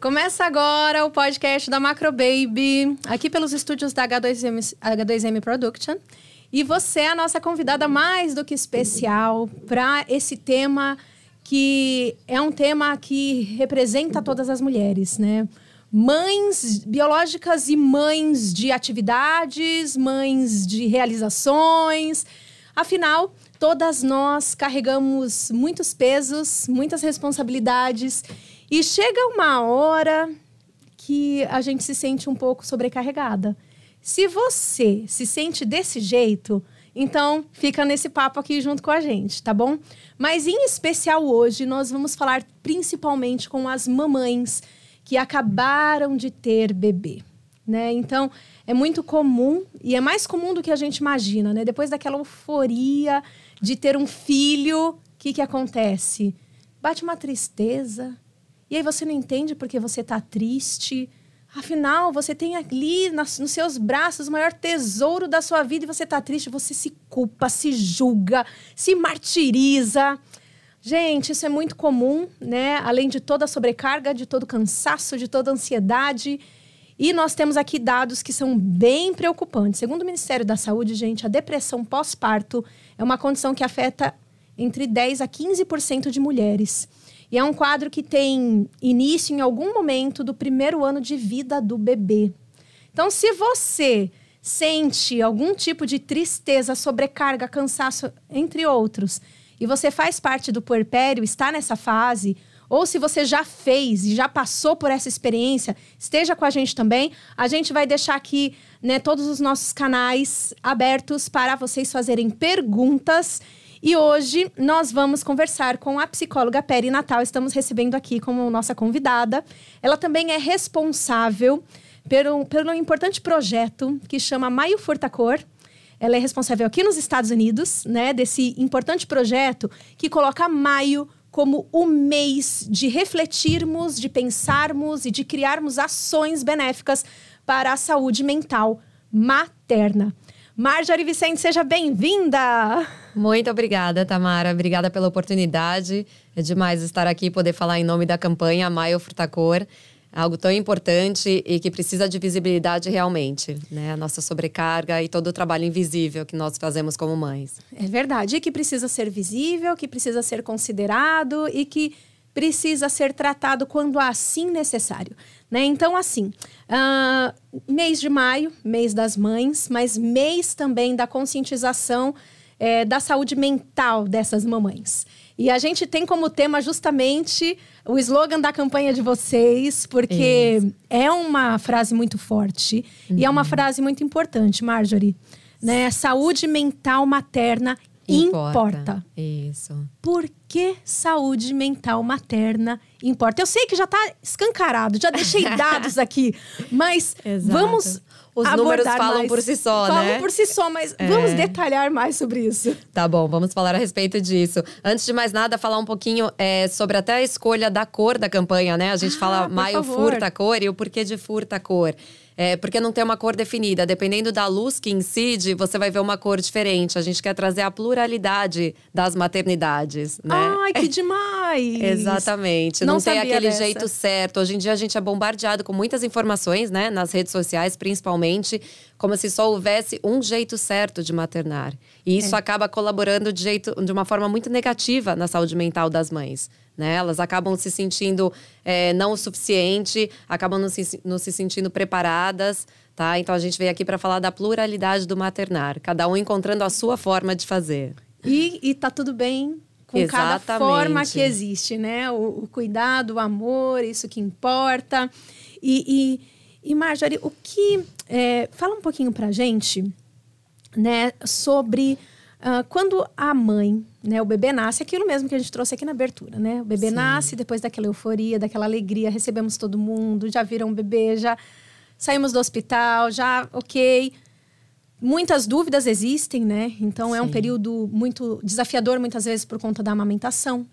Começa agora o podcast da Macro Baby, aqui pelos estúdios da H2M, H2M Production. E você é a nossa convidada mais do que especial para esse tema que é um tema que representa todas as mulheres, né? Mães biológicas e mães de atividades, mães de realizações. Afinal, todas nós carregamos muitos pesos, muitas responsabilidades e chega uma hora que a gente se sente um pouco sobrecarregada. Se você se sente desse jeito, então fica nesse papo aqui junto com a gente, tá bom? Mas em especial hoje nós vamos falar principalmente com as mamães que acabaram de ter bebê, né? Então é muito comum e é mais comum do que a gente imagina, né? Depois daquela euforia de ter um filho, o que que acontece? Bate uma tristeza, e aí você não entende porque você está triste. Afinal, você tem ali nas, nos seus braços o maior tesouro da sua vida e você está triste. Você se culpa, se julga, se martiriza. Gente, isso é muito comum, né? Além de toda a sobrecarga, de todo o cansaço, de toda a ansiedade. E nós temos aqui dados que são bem preocupantes. Segundo o Ministério da Saúde, gente, a depressão pós-parto é uma condição que afeta entre 10 a 15% de mulheres. E é um quadro que tem início em algum momento do primeiro ano de vida do bebê. Então, se você sente algum tipo de tristeza, sobrecarga, cansaço, entre outros, e você faz parte do puerpério, está nessa fase, ou se você já fez e já passou por essa experiência, esteja com a gente também. A gente vai deixar aqui né, todos os nossos canais abertos para vocês fazerem perguntas e hoje nós vamos conversar com a psicóloga Peri Natal. Estamos recebendo aqui como nossa convidada. Ela também é responsável pelo, pelo importante projeto que chama Maio Furtacor. Ela é responsável aqui nos Estados Unidos, né, desse importante projeto que coloca maio como o mês de refletirmos, de pensarmos e de criarmos ações benéficas para a saúde mental materna. Marjorie Vicente, seja bem-vinda! Muito obrigada, Tamara. Obrigada pela oportunidade. É demais estar aqui e poder falar em nome da campanha Maio Frutacor. Algo tão importante e que precisa de visibilidade realmente, né? A nossa sobrecarga e todo o trabalho invisível que nós fazemos como mães. É verdade, e que precisa ser visível, que precisa ser considerado e que precisa ser tratado quando assim necessário. Né? Então, assim, uh, mês de maio, mês das mães, mas mês também da conscientização é, da saúde mental dessas mamães. E a gente tem como tema justamente o slogan da campanha de vocês, porque Isso. é uma frase muito forte uhum. e é uma uhum. frase muito importante, Marjorie. Né? Saúde mental materna importa. importa. Isso. Por que saúde mental materna importa? Eu sei que já está escancarado, já deixei dados aqui, mas vamos os números falam mais. por si só, falam né? Falam por si só, mas é. vamos detalhar mais sobre isso. Tá bom, vamos falar a respeito disso. Antes de mais nada, falar um pouquinho é, sobre até a escolha da cor da campanha, né? A gente ah, fala maio favor. furta cor e o porquê de furta cor. É, porque não tem uma cor definida. Dependendo da luz que incide, você vai ver uma cor diferente. A gente quer trazer a pluralidade das maternidades, né? Ai, que demais! Exatamente. Não, não tem aquele dessa. jeito certo. Hoje em dia a gente é bombardeado com muitas informações, né? Nas redes sociais, principalmente, como se só houvesse um jeito certo de maternar. E isso é. acaba colaborando de, jeito, de uma forma muito negativa na saúde mental das mães. Né? Elas acabam se sentindo é, não o suficiente, acabam não se, não se sentindo preparadas, tá? Então a gente veio aqui para falar da pluralidade do maternar, cada um encontrando a sua forma de fazer. E, e tá tudo bem com Exatamente. cada forma que existe, né? O, o, cuidado, o amor, isso que importa. E, e, e Marjorie, o que. É, fala um pouquinho pra gente, né, sobre Uh, quando a mãe, né, o bebê nasce, aquilo mesmo que a gente trouxe aqui na abertura, né? O bebê Sim. nasce depois daquela euforia, daquela alegria, recebemos todo mundo, já viram um bebê, já saímos do hospital, já, ok. Muitas dúvidas existem, né? Então Sim. é um período muito desafiador, muitas vezes, por conta da amamentação.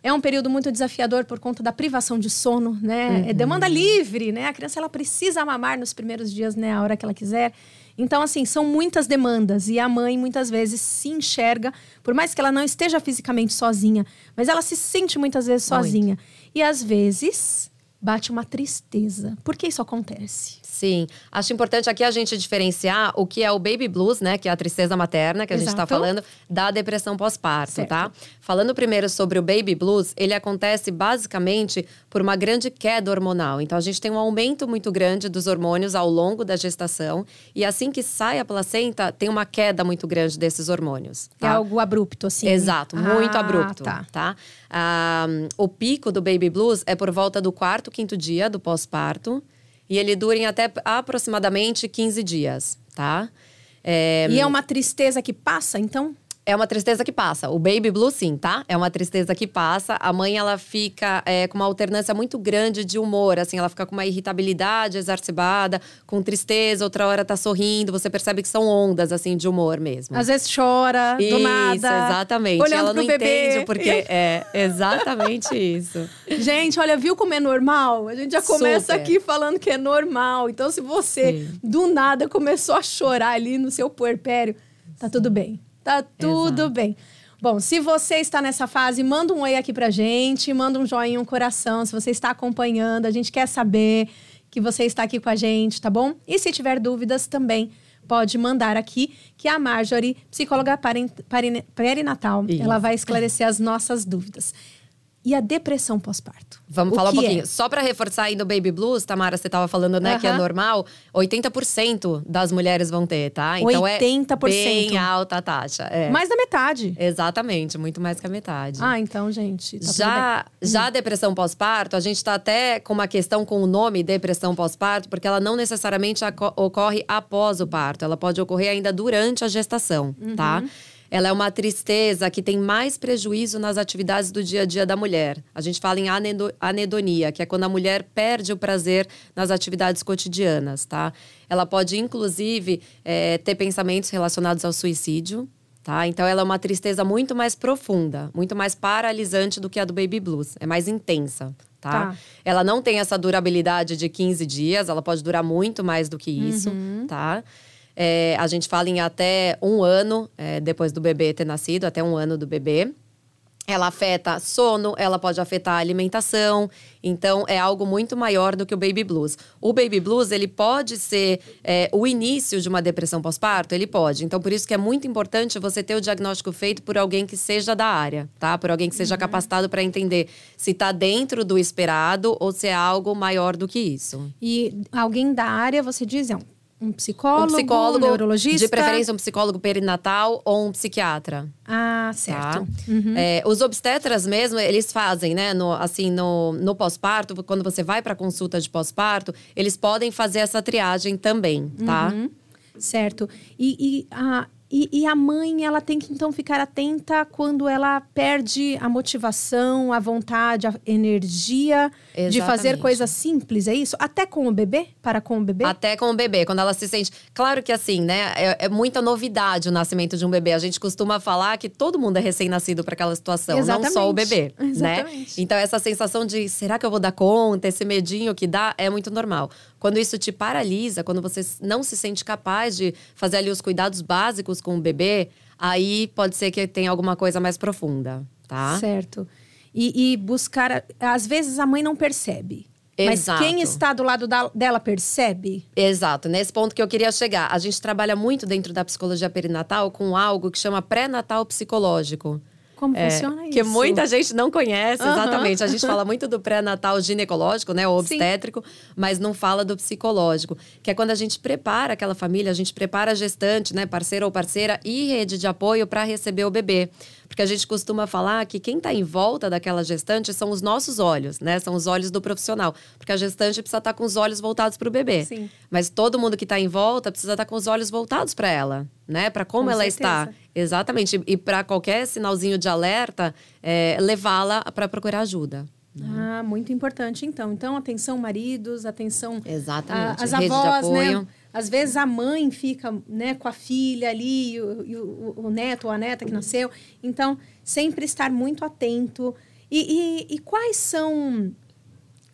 É um período muito desafiador por conta da privação de sono, né? Uhum. É demanda livre, né? A criança ela precisa mamar nos primeiros dias, né? A hora que ela quiser. Então, assim, são muitas demandas e a mãe muitas vezes se enxerga, por mais que ela não esteja fisicamente sozinha, mas ela se sente muitas vezes sozinha. Muito. E às vezes bate uma tristeza. Por que isso acontece? Sim. Acho importante aqui a gente diferenciar o que é o baby blues, né? Que é a tristeza materna, que a tá Exato. gente está falando, da depressão pós-parto, tá? Falando primeiro sobre o baby blues, ele acontece basicamente por uma grande queda hormonal. Então, a gente tem um aumento muito grande dos hormônios ao longo da gestação. E assim que sai a placenta, tem uma queda muito grande desses hormônios. Tá? É algo abrupto, assim? Exato, muito ah, abrupto, tá? tá? Ah, o pico do baby blues é por volta do quarto, quinto dia do pós-parto. E ele dura em até aproximadamente 15 dias, tá? É... E é uma tristeza que passa, então? É uma tristeza que passa. O baby blue, sim, tá? É uma tristeza que passa. A mãe, ela fica é, com uma alternância muito grande de humor. Assim, ela fica com uma irritabilidade exacerbada, com tristeza, outra hora tá sorrindo. Você percebe que são ondas, assim, de humor mesmo. Às vezes chora, isso, do nada. exatamente. Olhando ela não bebê. entende porque é exatamente isso. Gente, olha, viu como é normal? A gente já começa Super. aqui falando que é normal. Então, se você, sim. do nada, começou a chorar ali no seu puerpério, tá tudo bem. Tá tudo Exato. bem. Bom, se você está nessa fase, manda um oi aqui pra gente, manda um joinha, um coração. Se você está acompanhando, a gente quer saber que você está aqui com a gente, tá bom? E se tiver dúvidas também, pode mandar aqui, que a Marjorie, psicóloga perinatal, ela vai esclarecer as nossas dúvidas e a depressão pós-parto. Vamos o falar um pouquinho. É? Só para reforçar ainda o baby blues, Tamara, você estava falando, né, que é normal, 80% das mulheres vão ter, tá? Então 80%. é bem alta a taxa. É. Mais da metade. Exatamente, muito mais que a metade. Ah, então, gente. Tá já, já a depressão pós-parto, a gente está até com uma questão com o nome depressão pós-parto, porque ela não necessariamente ocorre após o parto, ela pode ocorrer ainda durante a gestação, tá? uhum. tá? Ela é uma tristeza que tem mais prejuízo nas atividades do dia a dia da mulher. A gente fala em anedonia, que é quando a mulher perde o prazer nas atividades cotidianas, tá? Ela pode, inclusive, é, ter pensamentos relacionados ao suicídio, tá? Então, ela é uma tristeza muito mais profunda, muito mais paralisante do que a do baby blues. É mais intensa, Tá? tá? Ela não tem essa durabilidade de 15 dias, ela pode durar muito mais do que isso, uhum. tá? É, a gente fala em até um ano é, depois do bebê ter nascido, até um ano do bebê. Ela afeta sono, ela pode afetar a alimentação, então é algo muito maior do que o baby blues. O baby blues ele pode ser é, o início de uma depressão pós-parto, ele pode. Então por isso que é muito importante você ter o diagnóstico feito por alguém que seja da área, tá? Por alguém que seja uhum. capacitado para entender se está dentro do esperado ou se é algo maior do que isso. E alguém da área, você diz, é um um psicólogo, um psicólogo, um neurologista? De preferência, um psicólogo perinatal ou um psiquiatra. Ah, certo. Tá? Uhum. É, os obstetras mesmo, eles fazem, né? No, assim, no, no pós-parto, quando você vai para consulta de pós-parto, eles podem fazer essa triagem também, tá? Uhum. Certo. E, e a, e, e, a mãe, ela tem que então ficar atenta quando ela perde a motivação, a vontade, a energia Exatamente. de fazer coisas simples, é isso? Até com o bebê? Para com o bebê? Até com o bebê, quando ela se sente. Claro que assim, né? É, é muita novidade o nascimento de um bebê. A gente costuma falar que todo mundo é recém-nascido para aquela situação, Exatamente. não só o bebê, né? Exatamente. né? Então, essa sensação de será que eu vou dar conta, esse medinho que dá, é muito normal. Quando isso te paralisa, quando você não se sente capaz de fazer ali os cuidados básicos com o bebê, aí pode ser que tenha alguma coisa mais profunda, tá? Certo. E, e buscar. Às vezes a mãe não percebe. Exato. Mas quem está do lado da, dela percebe? Exato, nesse ponto que eu queria chegar. A gente trabalha muito dentro da psicologia perinatal com algo que chama pré-natal psicológico. Como é, funciona isso? Que muita gente não conhece, uhum. exatamente. A gente fala muito do pré-natal ginecológico, né? O obstétrico, Sim. mas não fala do psicológico. Que é quando a gente prepara aquela família, a gente prepara a gestante, né? Parceiro ou parceira e rede de apoio para receber o bebê. Porque a gente costuma falar que quem está em volta daquela gestante são os nossos olhos, né? São os olhos do profissional. Porque a gestante precisa estar tá com os olhos voltados para o bebê. Sim. Mas todo mundo que está em volta precisa estar tá com os olhos voltados para ela, né? Para como com ela certeza. está. Exatamente. E para qualquer sinalzinho de alerta, é, levá-la para procurar ajuda. Ah, muito importante, então. Então, atenção, maridos, atenção. Exatamente. A, as Rede avós, né? Às vezes a mãe fica né, com a filha ali, e o, e o, o neto ou a neta que nasceu. Então, sempre estar muito atento. E, e, e quais são.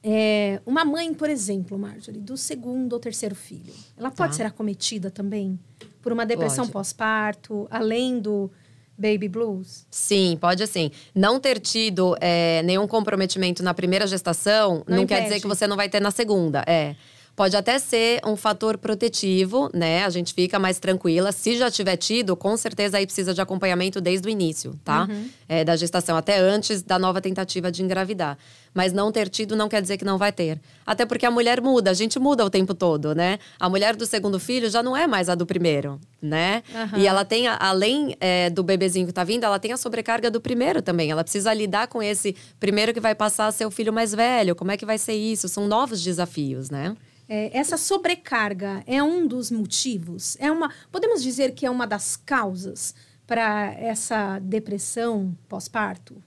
É, uma mãe, por exemplo, Marjorie, do segundo ou terceiro filho, ela pode tá. ser acometida também por uma depressão pós-parto, além do baby blues? Sim, pode assim. Não ter tido é, nenhum comprometimento na primeira gestação não, não quer dizer que você não vai ter na segunda. É. Pode até ser um fator protetivo, né? A gente fica mais tranquila. Se já tiver tido, com certeza aí precisa de acompanhamento desde o início, tá? Uhum. É, da gestação, até antes da nova tentativa de engravidar. Mas não ter tido não quer dizer que não vai ter. Até porque a mulher muda, a gente muda o tempo todo, né? A mulher do segundo filho já não é mais a do primeiro, né? Uhum. E ela tem, além é, do bebezinho que tá vindo, ela tem a sobrecarga do primeiro também. Ela precisa lidar com esse primeiro que vai passar a ser o filho mais velho. Como é que vai ser isso? São novos desafios, né? É, essa sobrecarga é um dos motivos? É uma, podemos dizer que é uma das causas para essa depressão pós-parto?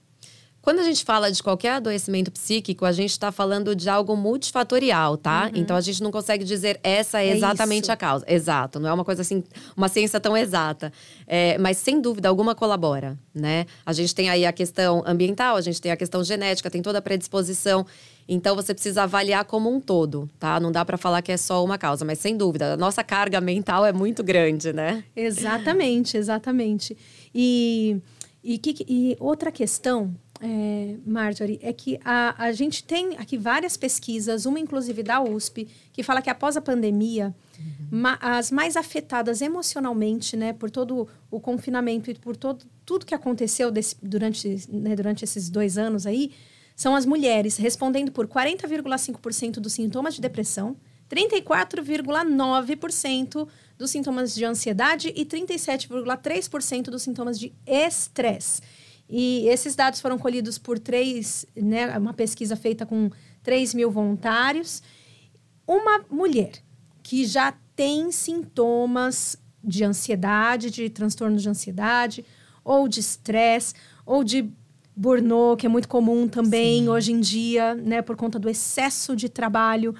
Quando a gente fala de qualquer adoecimento psíquico, a gente está falando de algo multifatorial, tá? Uhum. Então a gente não consegue dizer essa é, é exatamente isso. a causa. Exato, não é uma coisa assim, uma ciência tão exata. É, mas sem dúvida alguma colabora, né? A gente tem aí a questão ambiental, a gente tem a questão genética, tem toda a predisposição. Então você precisa avaliar como um todo, tá? Não dá para falar que é só uma causa, mas sem dúvida, a nossa carga mental é muito grande, né? Exatamente, exatamente. E, e, que, e outra questão é, Marjorie, é que a, a gente tem aqui várias pesquisas, uma inclusive da USP, que fala que após a pandemia, uhum. ma, as mais afetadas emocionalmente, né, por todo o confinamento e por todo, tudo que aconteceu desse, durante, né, durante esses dois anos aí, são as mulheres, respondendo por 40,5% dos sintomas de depressão, 34,9% dos sintomas de ansiedade e 37,3% dos sintomas de estresse. E esses dados foram colhidos por três, né, uma pesquisa feita com 3 mil voluntários. Uma mulher que já tem sintomas de ansiedade, de transtorno de ansiedade, ou de estresse, ou de burnout, que é muito comum também Sim. hoje em dia, né, por conta do excesso de trabalho,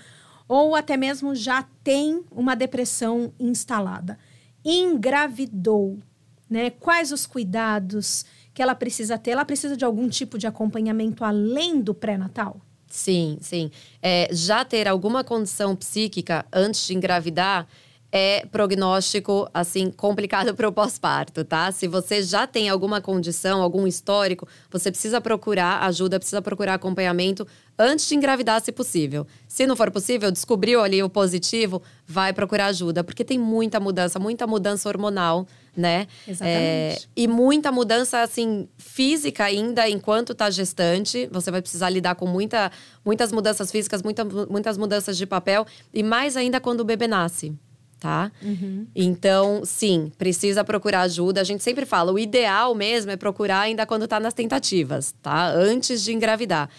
ou até mesmo já tem uma depressão instalada. Engravidou, né? Quais os cuidados que ela precisa ter? Ela precisa de algum tipo de acompanhamento além do pré-natal? Sim, sim. É, já ter alguma condição psíquica antes de engravidar é prognóstico, assim, complicado para o pós-parto, tá? Se você já tem alguma condição, algum histórico, você precisa procurar ajuda, precisa procurar acompanhamento antes de engravidar, se possível. Se não for possível, descobriu ali o positivo, vai procurar ajuda, porque tem muita mudança, muita mudança hormonal, né? Exatamente. É, e muita mudança, assim, física ainda enquanto tá gestante. Você vai precisar lidar com muita, muitas mudanças físicas, muita, muitas mudanças de papel, e mais ainda quando o bebê nasce tá? Uhum. Então, sim, precisa procurar ajuda. A gente sempre fala, o ideal mesmo é procurar ainda quando tá nas tentativas, tá? Antes de engravidar.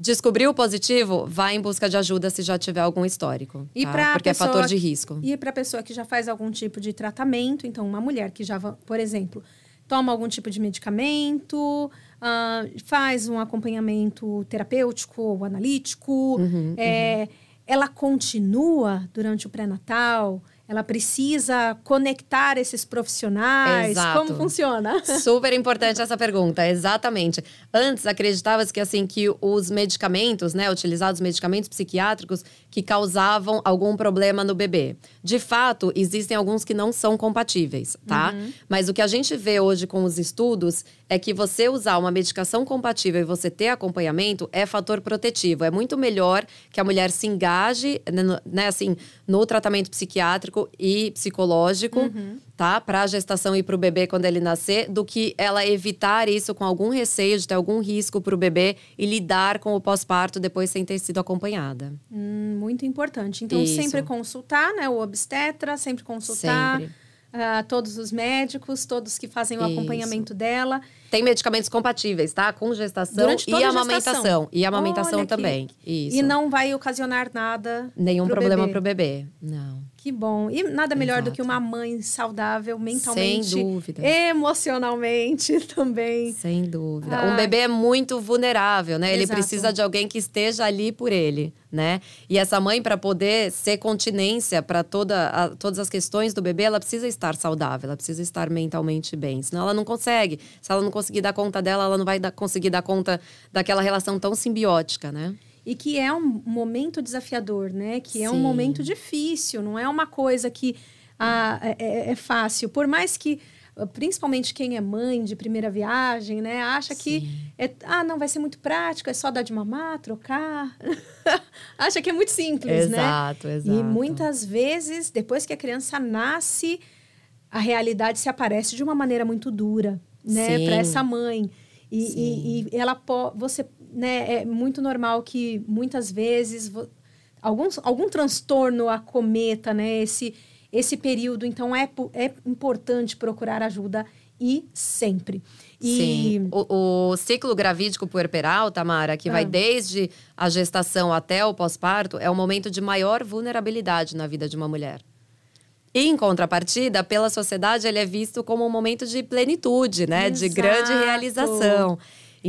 Descobriu o positivo, vai em busca de ajuda se já tiver algum histórico. E tá? Porque pessoa, é fator de risco. E para pessoa que já faz algum tipo de tratamento, então uma mulher que já, por exemplo, toma algum tipo de medicamento, uh, faz um acompanhamento terapêutico ou analítico, uhum, é, uhum. ela continua durante o pré-natal, ela precisa conectar esses profissionais? Exato. Como funciona? Super importante essa pergunta, exatamente. Antes acreditava-se que assim que os medicamentos, né, utilizados medicamentos psiquiátricos que causavam algum problema no bebê. De fato, existem alguns que não são compatíveis, tá? Uhum. Mas o que a gente vê hoje com os estudos é que você usar uma medicação compatível e você ter acompanhamento é fator protetivo. É muito melhor que a mulher se engaje, né, né assim, no tratamento psiquiátrico e psicológico, uhum. Tá? Para a gestação e para o bebê quando ele nascer, do que ela evitar isso com algum receio de ter algum risco para o bebê e lidar com o pós-parto depois sem ter sido acompanhada. Hum, muito importante. Então, isso. sempre consultar, né? O obstetra, sempre consultar. Sempre uh, todos os médicos, todos que fazem o Isso. acompanhamento dela. Tem medicamentos compatíveis, tá? Com gestação e amamentação. Gestação. E amamentação Olha também. Isso. E não vai ocasionar nada. Nenhum pro problema bebê. pro bebê. Não. Que bom. E nada melhor Exato. do que uma mãe saudável mentalmente. Sem dúvida. Emocionalmente também. Sem dúvida. Ah. Um bebê é muito vulnerável, né? Ele precisa de alguém que esteja ali por ele, né? E essa mãe, para poder ser continência para toda todas as questões do bebê, ela precisa estar saudável, ela precisa estar mentalmente bem. Senão ela não consegue. Se ela não conseguir dar conta dela, ela não vai dar, conseguir dar conta daquela relação tão simbiótica, né? E que é um momento desafiador, né? Que é Sim. um momento difícil, não é uma coisa que ah, é, é, é fácil. Por mais que principalmente quem é mãe de primeira viagem, né? Acha Sim. que é, ah, não vai ser muito prático, é só dar de mamar, trocar. Acha que é muito simples, exato, né? Exato, exato. E muitas vezes, depois que a criança nasce, a realidade se aparece de uma maneira muito dura, né, para essa mãe. E, e, e, ela você, né, é muito normal que muitas vezes algum, algum transtorno acometa, né, esse esse período. Então é, é importante procurar ajuda e sempre. E... Sim. O, o, ciclo gravídico puerperal, Tamara, que ah. vai desde a gestação até o pós-parto, é o momento de maior vulnerabilidade na vida de uma mulher. Em contrapartida, pela sociedade, ele é visto como um momento de plenitude, né? Exato. De grande realização.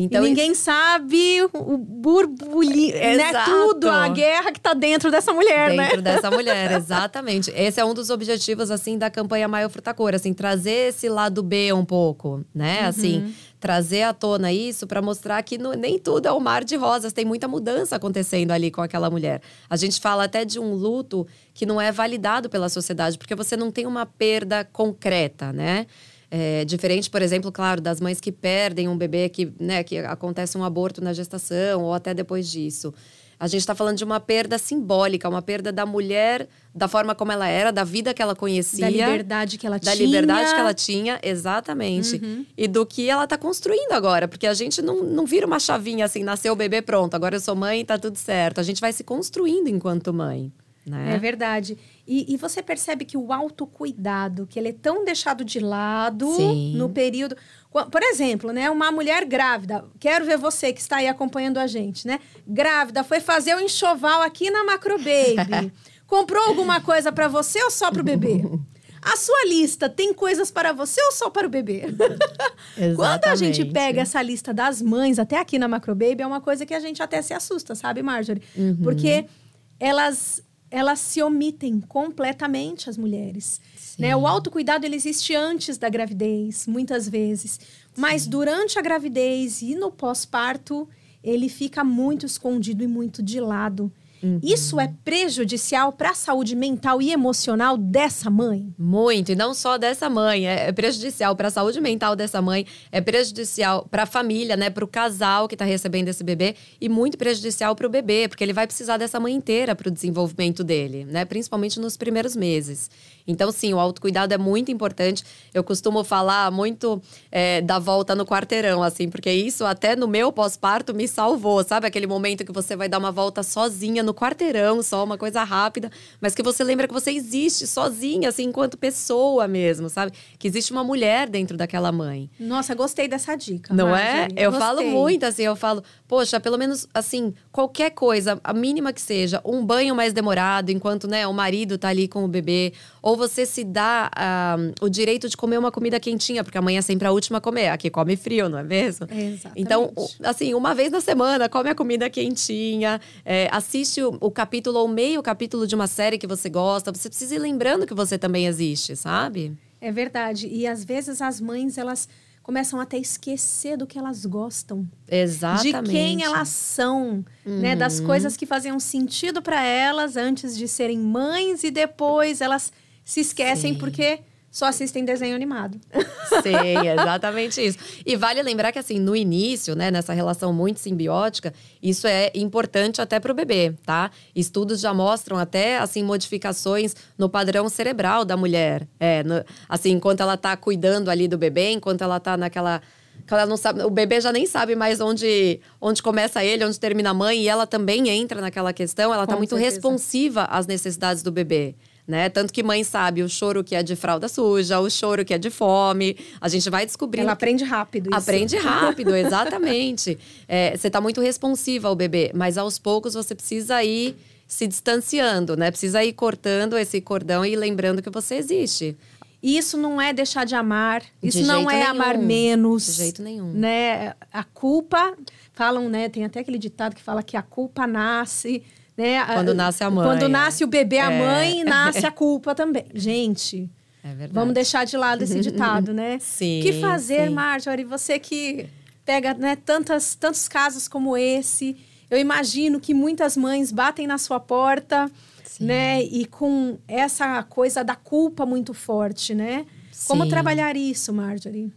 Então, e ninguém isso... sabe o burburinho, né? Tudo, a guerra que tá dentro dessa mulher, dentro né? Dentro dessa mulher, exatamente. Esse é um dos objetivos, assim, da campanha Maio Frutacor, assim, trazer esse lado B um pouco, né? Uhum. Assim, trazer à tona isso para mostrar que no, nem tudo é um mar de rosas, tem muita mudança acontecendo ali com aquela mulher. A gente fala até de um luto que não é validado pela sociedade, porque você não tem uma perda concreta, né? É, diferente, por exemplo, claro, das mães que perdem um bebê, que, né, que acontece um aborto na gestação ou até depois disso. A gente está falando de uma perda simbólica, uma perda da mulher, da forma como ela era, da vida que ela conhecia. Da liberdade que ela da tinha. Da liberdade que ela tinha, exatamente. Uhum. E do que ela está construindo agora. Porque a gente não, não vira uma chavinha assim, nasceu o bebê, pronto, agora eu sou mãe, tá tudo certo. A gente vai se construindo enquanto mãe. Né? É verdade. E, e, você percebe que o autocuidado, que ele é tão deixado de lado Sim. no período. Por exemplo, né, uma mulher grávida, quero ver você que está aí acompanhando a gente, né? Grávida, foi fazer o enxoval aqui na Macro Baby. Comprou alguma coisa para você ou só para o bebê? A sua lista tem coisas para você ou só para o bebê? Quando a gente pega essa lista das mães, até aqui na Macro Baby, é uma coisa que a gente até se assusta, sabe, Marjorie? Uhum. Porque elas elas se omitem completamente as mulheres. Né? O autocuidado ele existe antes da gravidez, muitas vezes. Mas Sim. durante a gravidez e no pós-parto, ele fica muito escondido e muito de lado. Uhum. Isso é prejudicial para a saúde mental e emocional dessa mãe? Muito, e não só dessa mãe. É, prejudicial para a saúde mental dessa mãe, é prejudicial para a família, né, para o casal que está recebendo esse bebê e muito prejudicial para o bebê, porque ele vai precisar dessa mãe inteira para o desenvolvimento dele, né, principalmente nos primeiros meses. Então, sim, o autocuidado é muito importante. Eu costumo falar muito é, da volta no quarteirão, assim, porque isso até no meu pós-parto me salvou, sabe? Aquele momento que você vai dar uma volta sozinha no quarteirão, só uma coisa rápida, mas que você lembra que você existe sozinha, assim, enquanto pessoa mesmo, sabe? Que existe uma mulher dentro daquela mãe. Nossa, gostei dessa dica. Não é? Eu gostei. falo muito, assim, eu falo, poxa, pelo menos, assim, qualquer coisa, a mínima que seja, um banho mais demorado, enquanto, né, o marido tá ali com o bebê, ou você se dá uh, o direito de comer uma comida quentinha, porque amanhã é sempre a última a comer. Aqui come frio, não é mesmo? Exatamente. Então, assim, uma vez na semana, come a comida quentinha, é, assiste o, o, capítulo ou meio capítulo de uma série que você gosta. Você precisa ir lembrando que você também existe, sabe? É verdade. E às vezes as mães, elas começam até a esquecer do que elas gostam. Exatamente. De quem elas são, uhum. né? Das uhum. coisas que faziam sentido para elas antes de serem mães e depois elas se esquecem Sim. porque só assistem desenho animado. Sim, exatamente isso. E vale lembrar que, assim, no início, né, nessa relação muito simbiótica, isso é importante até para o bebê, tá? Estudos já mostram até, assim, modificações no padrão cerebral da mulher. É, no, assim, enquanto ela está cuidando ali do bebê, enquanto ela está naquela ela não sabe, o bebê já nem sabe mais onde, onde começa ele, onde termina a mãe, e ela também entra naquela questão, ela está muito certeza. responsiva às necessidades do bebê né? Tanto que mãe sabe o choro que é de fralda suja, o choro que é de fome. A gente vai descobrindo. Ela aprende rápido. Isso. Aprende rápido, exatamente. é, você está muito responsiva ao bebê, mas aos poucos você precisa ir se distanciando, né? Precisa ir cortando esse cordão e lembrando que você existe. Isso não é deixar de amar, isso de não é nenhum. amar menos. De jeito nenhum. Né? A culpa, falam, né? Tem até aquele ditado que fala que a culpa nasce né? Quando nasce a mãe. Quando nasce o bebê, a é. mãe, nasce a culpa também. Gente, é verdade. vamos deixar de lado esse ditado, né? Sim. O que fazer, sim. Marjorie? Você que pega né, tantas, tantos casos como esse. Eu imagino que muitas mães batem na sua porta, sim. né? E com essa coisa da culpa muito forte, né? Como trabalhar isso, Marjorie?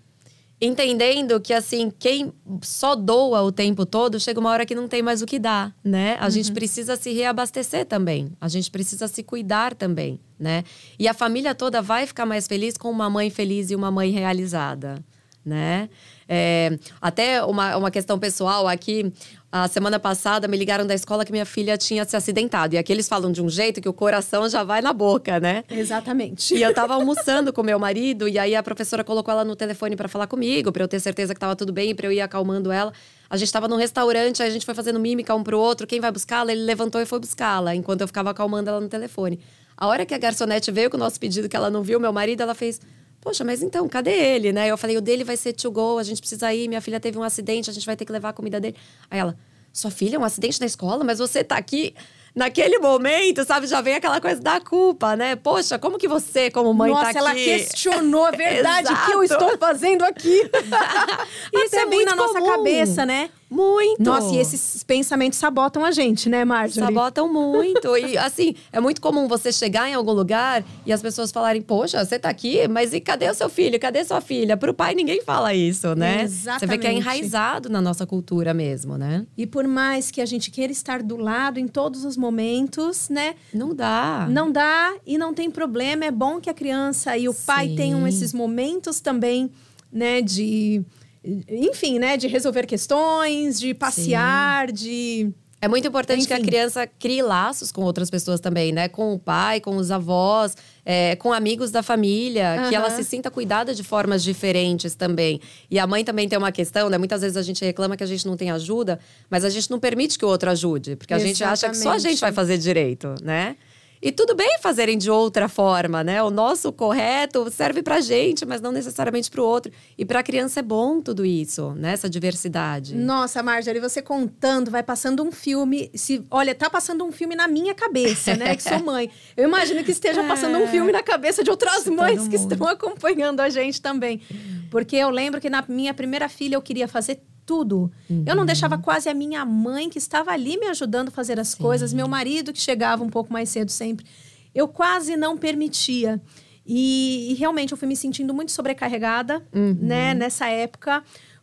Entendendo que assim, quem só doa o tempo todo, chega uma hora que não tem mais o que dar, né? A uhum. gente precisa se reabastecer também. A gente precisa se cuidar também, né? E a família toda vai ficar mais feliz com uma mãe feliz e uma mãe realizada, né? É, até uma, uma questão pessoal aqui. A semana passada me ligaram da escola que minha filha tinha se acidentado. E aqui eles falam de um jeito que o coração já vai na boca, né? Exatamente. E eu tava almoçando com meu marido, e aí a professora colocou ela no telefone para falar comigo, para eu ter certeza que tava tudo bem, para eu ir acalmando ela. A gente tava num restaurante, aí a gente foi fazendo mímica um pro outro. Quem vai buscá-la? Ele levantou e foi buscá-la, enquanto eu ficava acalmando ela no telefone. A hora que a garçonete veio com o nosso pedido, que ela não viu meu marido, ela fez Poxa, mas então, cadê ele, né? Eu falei, o dele vai ser to go, a gente precisa ir, minha filha teve um acidente, a gente vai ter que levar a comida dele. Aí ela, sua filha, um acidente na escola, mas você tá aqui naquele momento, sabe, já vem aquela coisa da culpa, né? Poxa, como que você, como mãe, Nossa, tá aqui? Nossa, ela questionou a verdade que eu estou fazendo aqui. Isso é bem na comum. nossa cabeça, né? Muito! Nossa, e esses pensamentos sabotam a gente, né, Marjorie? Sabotam muito. e, assim, é muito comum você chegar em algum lugar e as pessoas falarem: Poxa, você tá aqui, mas e cadê o seu filho? Cadê sua filha? Pro pai ninguém fala isso, né? Exatamente. Você vê que é enraizado na nossa cultura mesmo, né? E por mais que a gente queira estar do lado em todos os momentos, né? Não dá. Não dá e não tem problema. É bom que a criança e o Sim. pai tenham esses momentos também, né, de enfim, né, de resolver questões, de passear, Sim. de é muito importante Enfim. que a criança crie laços com outras pessoas também, né? Com o pai, com os avós, é, com amigos da família, uhum. que ela se sinta cuidada de formas diferentes também. E a mãe também tem uma questão, né? Muitas vezes a gente reclama que a gente não tem ajuda, mas a gente não permite que o outro ajude, porque a Exatamente. gente acha que só a gente vai fazer direito, né? E tudo bem fazerem de outra forma, né? O nosso correto serve pra gente, mas não necessariamente pro outro. E pra criança é bom tudo isso, né? Essa diversidade. Nossa, Marjorie, você contando, vai passando um filme. Se, olha, tá passando um filme na minha cabeça, né? Que sou mãe. Eu imagino que esteja passando um é. filme na cabeça de outras mães que estão acompanhando a gente também. Porque eu lembro que na minha primeira filha eu queria fazer tudo. Uhum. Eu não deixava quase a minha mãe, que estava ali me ajudando a fazer as Sim. coisas, meu marido, que chegava um pouco mais cedo sempre. Eu quase não permitia. E, e realmente eu fui me sentindo muito sobrecarregada, uhum. né, nessa época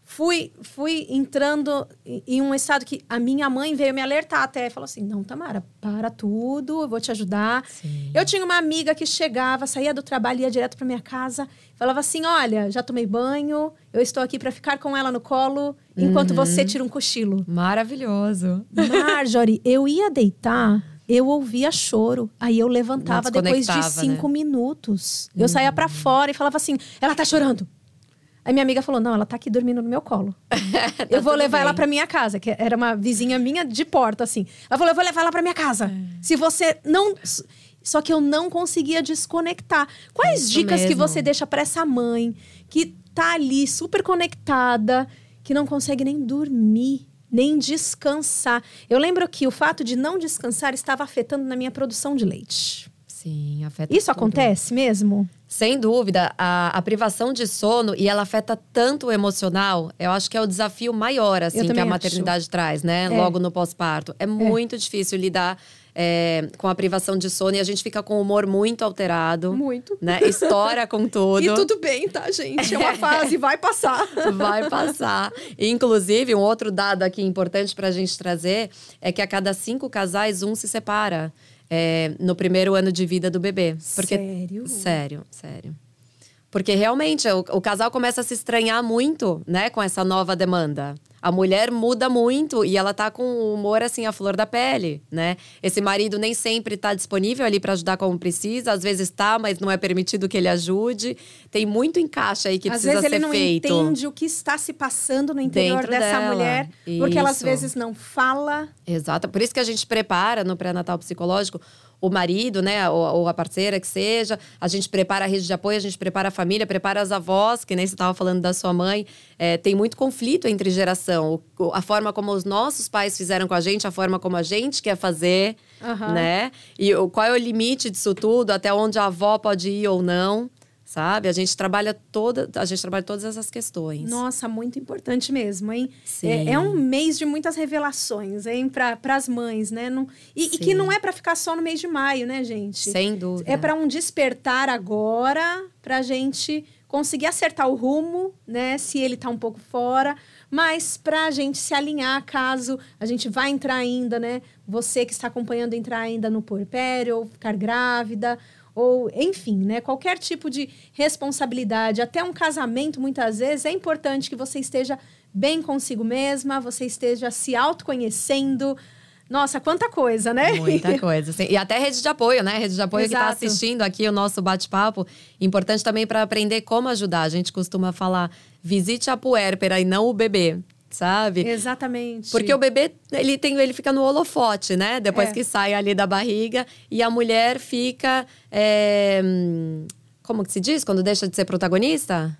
fui, fui entrando em um estado que a minha mãe veio me alertar até. Falou assim: não, Tamara, para tudo, eu vou te ajudar. Sim. Eu tinha uma amiga que chegava, saía do trabalho, ia direto para minha casa, falava assim: olha, já tomei banho, eu estou aqui para ficar com ela no colo enquanto uhum. você tira um cochilo. Maravilhoso. Marjorie, eu ia deitar. Eu ouvia choro. Aí eu levantava depois de cinco né? minutos. Eu saía para fora e falava assim: ela tá chorando. Aí minha amiga falou: não, ela tá aqui dormindo no meu colo. tá eu vou levar bem. ela pra minha casa, que era uma vizinha minha de porta, assim. Ela falou: eu vou levar ela pra minha casa. É. Se você não. Só que eu não conseguia desconectar. Quais Isso dicas mesmo. que você deixa para essa mãe que tá ali super conectada, que não consegue nem dormir? nem descansar. Eu lembro que o fato de não descansar estava afetando na minha produção de leite. Sim, afeta. Isso tudo. acontece mesmo? Sem dúvida, a, a, privação de sono e ela afeta tanto o emocional, eu acho que é o desafio maior assim que a maternidade acho. traz, né? É. Logo no pós-parto. É, é muito difícil lidar é, com a privação de sono e a gente fica com o humor muito alterado. Muito. Né? Estoura com tudo. E tudo bem, tá, gente? É uma fase, vai passar. Vai passar. Inclusive, um outro dado aqui importante para a gente trazer é que a cada cinco casais, um se separa é, no primeiro ano de vida do bebê. Porque, sério? Sério, sério. Porque realmente o, o, casal começa a se estranhar muito, né, com essa nova demanda. A mulher muda muito e ela tá com o humor assim a flor da pele, né? Esse marido nem sempre tá disponível ali para ajudar como precisa, às vezes tá, mas não é permitido que ele ajude. Tem muito encaixe aí que às precisa ser feito. Às vezes ele não entende o que está se passando no interior Dentro dessa dela. mulher, porque ela às vezes não fala. Exato, por isso que a gente prepara no pré-natal psicológico o marido, né, ou, ou, a parceira que seja, a gente prepara a rede de apoio, a gente prepara a família, prepara as avós, que nem você estava falando da sua mãe. É, tem muito conflito entre geração. O, a forma como os nossos pais fizeram com a gente, a forma como a gente quer fazer, uhum. né? E o, qual é o limite disso tudo, até onde a avó pode ir ou não sabe? A gente trabalha toda, a gente trabalha todas essas questões. Nossa, muito importante mesmo, hein? É, é, um mês de muitas revelações, hein, para as mães, né? Não, e, e, que não é para ficar só no mês de maio, né, gente? Sem dúvida. É para um despertar agora, para a gente conseguir acertar o rumo, né? Se ele tá um pouco fora, mas para a gente se alinhar caso a gente vá entrar ainda, né? Você que está acompanhando entrar ainda no porpério, ou ficar grávida, ou enfim, né, qualquer tipo de responsabilidade, até um casamento, muitas vezes é importante que você esteja bem consigo mesma, você esteja se autoconhecendo. Nossa, quanta coisa, né? Muita coisa. Sim. E até rede de apoio, né? Rede de apoio tá Exato. que está assistindo aqui o nosso bate-papo. Importante também para aprender como ajudar. A gente costuma falar: visite a puérpera e não o bebê sabe? Exatamente. Porque o bebê, ele tem, ele fica no holofote, né? Depois é. que sai ali da barriga e a mulher fica é, como que se diz quando deixa de ser protagonista?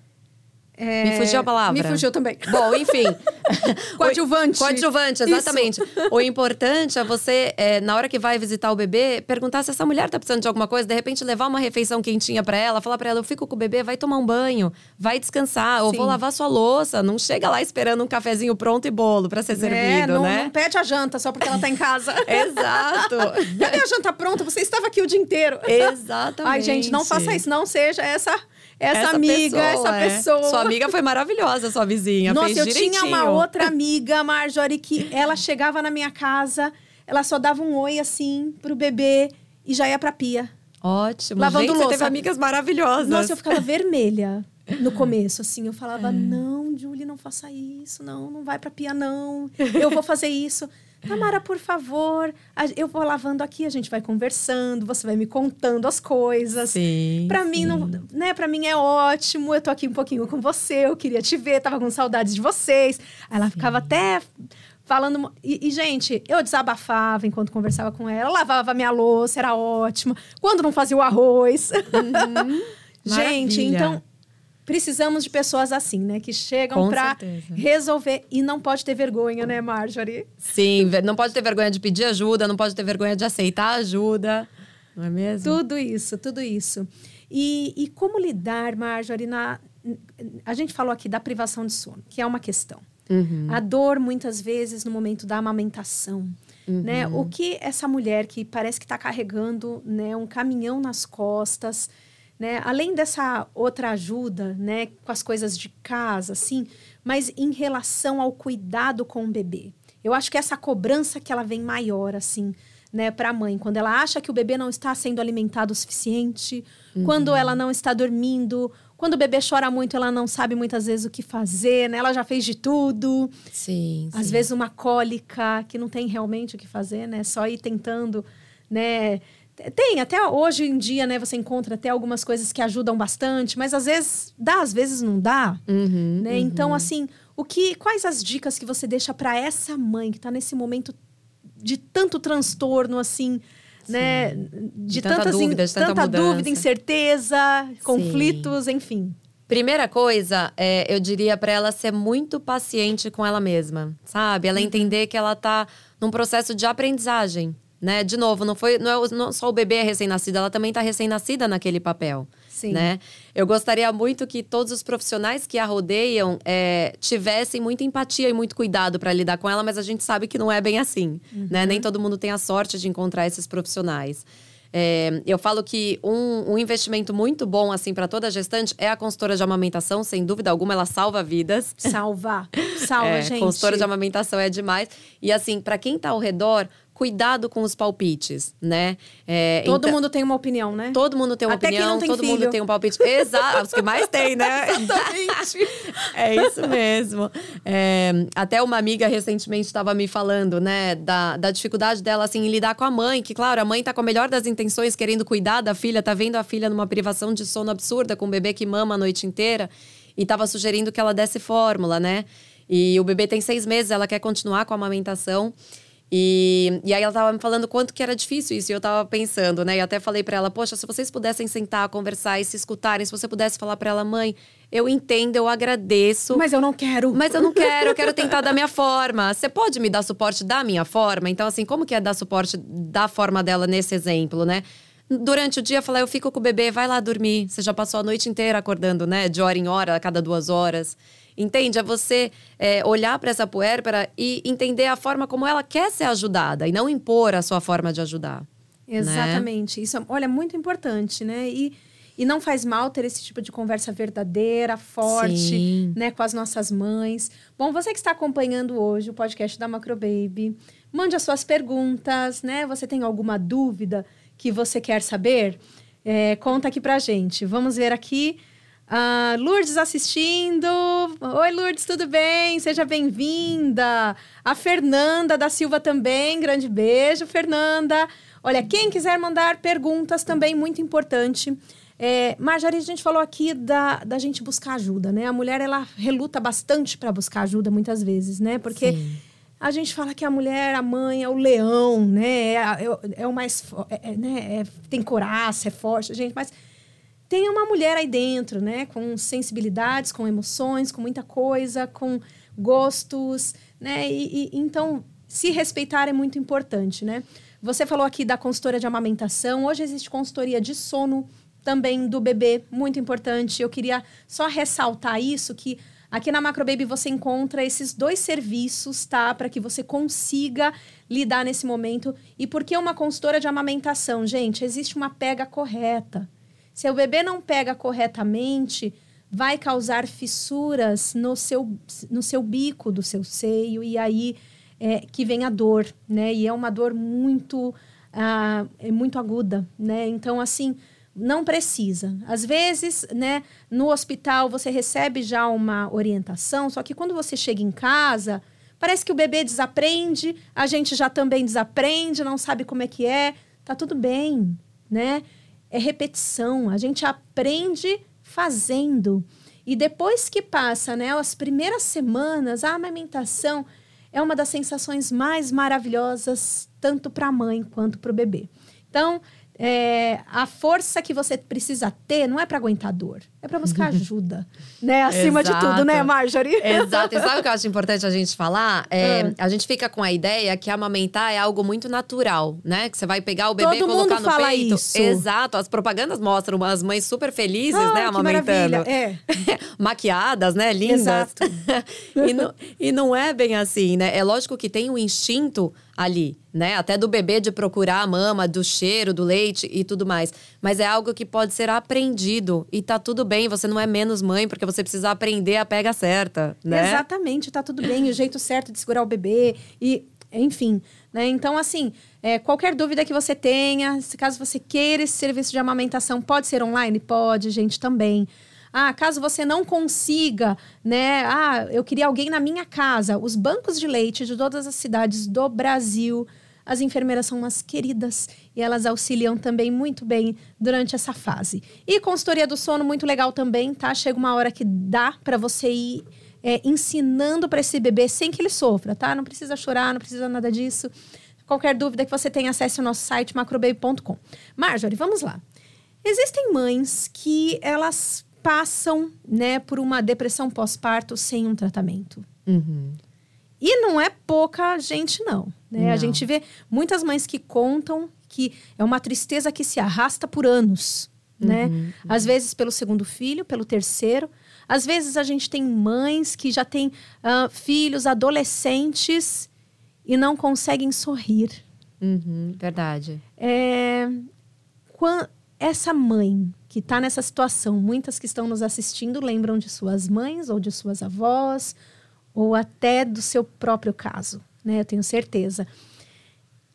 É... Me fugiu a palavra. Me fugiu também. Bom, enfim. Coadjuvante. Coadjuvante, exatamente. Isso. O importante é você, é, na hora que vai visitar o bebê, perguntar se essa mulher tá precisando de alguma coisa, de repente levar uma refeição quentinha para ela, falar para ela: eu fico com o bebê, vai tomar um banho, vai descansar, Sim. ou vou lavar sua louça. Não chega lá esperando um cafezinho pronto e bolo para ser é, servido, não, né? Não pede a janta só porque ela tá em casa. Exato. Cadê a janta pronta? Você estava aqui o dia inteiro. Exatamente. Ai, gente, não faça isso, não seja essa essa, essa amiga, pessoa, essa é. pessoa. Sua amiga foi maravilhosa, sua vizinha. Nossa, eu direitinho. tinha uma outra amiga, Marjorie, que ela chegava na minha casa, ela só dava um oi assim pro bebê e já ia pra pia. Ótimo. Lavando Gente, louça. Você teve amigas maravilhosas. Nossa, eu ficava vermelha no começo, assim. Eu falava, é. não, Julie, não faça isso. Não, não vai pra pia, não. Eu vou fazer isso. Tamara, por favor, eu vou lavando aqui, a gente vai conversando, você vai me contando as coisas. Sim. Para mim não, né, para mim é ótimo. Eu tô aqui um pouquinho com você, eu queria te ver, tava com saudades de vocês. Aí ela sim. ficava até falando. E, e, gente, eu desabafava enquanto conversava com ela, lavava minha louça, era ótimo. Quando não fazia o arroz. Uhum. gente, então precisamos de pessoas assim, né? Que chegam para resolver. E não pode ter vergonha, né, Marjorie? Sim, não pode ter vergonha de pedir ajuda, não pode ter vergonha de aceitar ajuda. Não é mesmo? Tudo isso, tudo isso. E, e como lidar, Marjorie, na. A gente falou aqui da privação de sono, que é uma questão. Uhum. A dor, muitas vezes, no momento da amamentação. Uhum. Né? O que essa mulher que parece que está carregando né, um caminhão nas costas, né? Além dessa outra ajuda, né, com as coisas de casa, assim, mas em relação ao cuidado com o bebê. Eu acho que essa cobrança que ela vem maior, assim, né, para a mãe, quando ela acha que o bebê não está sendo alimentado o suficiente, uhum. quando ela não está dormindo, quando o bebê chora muito, ela não sabe muitas vezes o que fazer, né? Ela já fez de tudo. Sim. Às sim. vezes uma cólica que não tem realmente o que fazer, né? Só ir tentando, né? Tem, até hoje em dia, né? Você encontra até algumas coisas que ajudam bastante, mas às vezes dá, às vezes não dá. Uhum, né? Uhum. Então, assim, o que, quais as dicas que você deixa para essa mãe que está nesse momento de tanto transtorno, assim, Sim. né? De, de tanta tantas, dúvida, de tanta, tanta dúvida, incerteza, conflitos, Sim. enfim. Primeira coisa, é, eu diria para ela ser muito paciente com ela mesma, sabe? Ela uhum. entender que ela tá num processo de aprendizagem né? De novo, não foi não, é, não só o bebê é recém-nascido, ela também está recém-nascida naquele papel, Sim. né? Eu gostaria muito que todos os profissionais que a rodeiam é, tivessem muita empatia e muito cuidado para lidar com ela, mas a gente sabe que não é bem assim, uhum. né? Nem todo mundo tem a sorte de encontrar esses profissionais. É, eu falo que um, um, investimento muito bom assim para toda gestante é a consultora de amamentação, sem dúvida alguma, ela salva vidas. Salva, salva, é, gente. Consultora de amamentação é demais. E assim, para quem está ao redor, cuidado com os palpites, né? É, todo então, mundo tem uma opinião, né? Todo mundo tem uma Até opinião, tem todo filho. mundo tem um palpite. Exato, os que mais tem, né? Exatamente. é isso mesmo. É, até uma amiga recentemente estava me falando, né, da, da dificuldade dela, assim, em lidar com a mãe, que, claro, a mãe tá com a melhor das intenções, querendo cuidar da filha, tá vendo a filha numa privação de sono absurda, com um bebê que mama a noite inteira, e tava sugerindo que ela desse fórmula, né? E o bebê tem seis meses, ela quer continuar com a amamentação. E, e aí ela tava me falando quanto que era difícil isso. E eu tava pensando, né? E até falei para ela, poxa, se vocês pudessem sentar, conversar e se escutarem, se você pudesse falar para ela, mãe, eu entendo, eu agradeço. Mas eu não quero. Mas eu não quero, eu quero tentar da minha forma. Você pode me dar suporte da minha forma? Então, assim, como que é dar suporte da forma dela nesse exemplo, né? durante o dia falar, eu fico com o bebê, vai lá dormir. Você já passou a noite inteira acordando, né? De hora em hora, a cada duas horas. Entende? É você é, olhar para essa puérpera e entender a forma como ela quer ser ajudada e não impor a sua forma de ajudar. Né? Exatamente. Né? Isso, olha, é muito importante, né? E, e não faz mal ter esse tipo de conversa verdadeira, forte, Sim. né? Com as nossas mães. Bom, você que está acompanhando hoje o podcast da Macro Baby, mande as suas perguntas, né? Você tem alguma dúvida que você quer saber? É, conta aqui pra gente. Vamos ver aqui. Uh, Lourdes assistindo. Oi, Lourdes, tudo bem? Seja bem-vinda. A Fernanda da Silva também. Grande beijo, Fernanda. Olha, quem quiser mandar perguntas também, muito importante. É, Marjorie, a gente falou aqui da, da gente buscar ajuda, né? A mulher, ela reluta bastante para buscar ajuda muitas vezes, né? Porque Sim. a gente fala que a mulher, a mãe, é o leão, né? É, é, é o mais... É, é, né? É, tem coraça, é forte, gente, mas tem uma mulher aí dentro, né? Com sensibilidades, com emoções, com muita coisa, com gostos, né? E, e então, se respeitar é muito importante, né? Você falou aqui da consultoria de amamentação. Hoje existe consultoria de sono também do bebê, muito importante. Eu queria só ressaltar isso que aqui na Macrobaby você encontra esses dois serviços, tá? Para que você consiga lidar nesse momento. E por que uma consultora de amamentação? Gente, existe uma pega correta. Se o bebê não pega corretamente, vai causar fissuras no seu, no seu bico do seu seio e aí é, que vem a dor, né? E é uma dor muito, ah, é muito aguda, né? Então, assim, não precisa. Às vezes, né, no hospital você recebe já uma orientação, só que quando você chega em casa, parece que o bebê desaprende, a gente já também desaprende, não sabe como é que é. Tá tudo bem, né? É repetição, a gente aprende fazendo. E depois que passa, né, as primeiras semanas, a amamentação é uma das sensações mais maravilhosas, tanto para a mãe quanto para o bebê. Então, é, a força que você precisa ter não é para aguentar dor, é para buscar ajuda, né? Acima Exato. de tudo, né, Marjorie? Exato. E sabe o que eu acho importante a gente falar? É, é. A gente fica com a ideia que amamentar é algo muito natural, né? Que você vai pegar o bebê Todo e colocar mundo no fala peito. Isso. Exato. As propagandas mostram as mães super felizes, ah, né, amamentando. É. Maquiadas, né? Lindas. Exato. e, não, e não é bem assim, né? É lógico que tem o um instinto ali, né? Até do bebê de procurar a mama, do cheiro, do leite e tudo mais. Mas é algo que pode ser aprendido e tá tudo bem, você não é menos mãe porque você precisa aprender a pega certa, né? Exatamente, tá tudo bem, o jeito certo de segurar o bebê e enfim, né? Então, assim, é, qualquer dúvida que você tenha, se caso você queira esse serviço de amamentação, pode ser online? Pode, gente, também. Ah, caso você não consiga, né? Ah, eu queria alguém na minha casa. Os bancos de leite de todas as cidades do Brasil, as enfermeiras são umas queridas e elas auxiliam também muito bem durante essa fase. E consultoria do sono, muito legal também, tá? Chega uma hora que dá para você ir é, ensinando para esse bebê sem que ele sofra, tá? Não precisa chorar, não precisa nada disso. Qualquer dúvida que você tenha, acesse o nosso site macrobaby.com. Marjorie, vamos lá. Existem mães que elas passam né, por uma depressão pós-parto sem um tratamento. Uhum. E não é pouca gente, não, né? não. A gente vê muitas mães que contam que é uma tristeza que se arrasta por anos. Né? Uhum, uhum. Às vezes pelo segundo filho, pelo terceiro. Às vezes a gente tem mães que já têm uh, filhos adolescentes e não conseguem sorrir. Uhum, verdade. É, essa mãe que está nessa situação, muitas que estão nos assistindo lembram de suas mães ou de suas avós, ou até do seu próprio caso, né? Eu tenho certeza.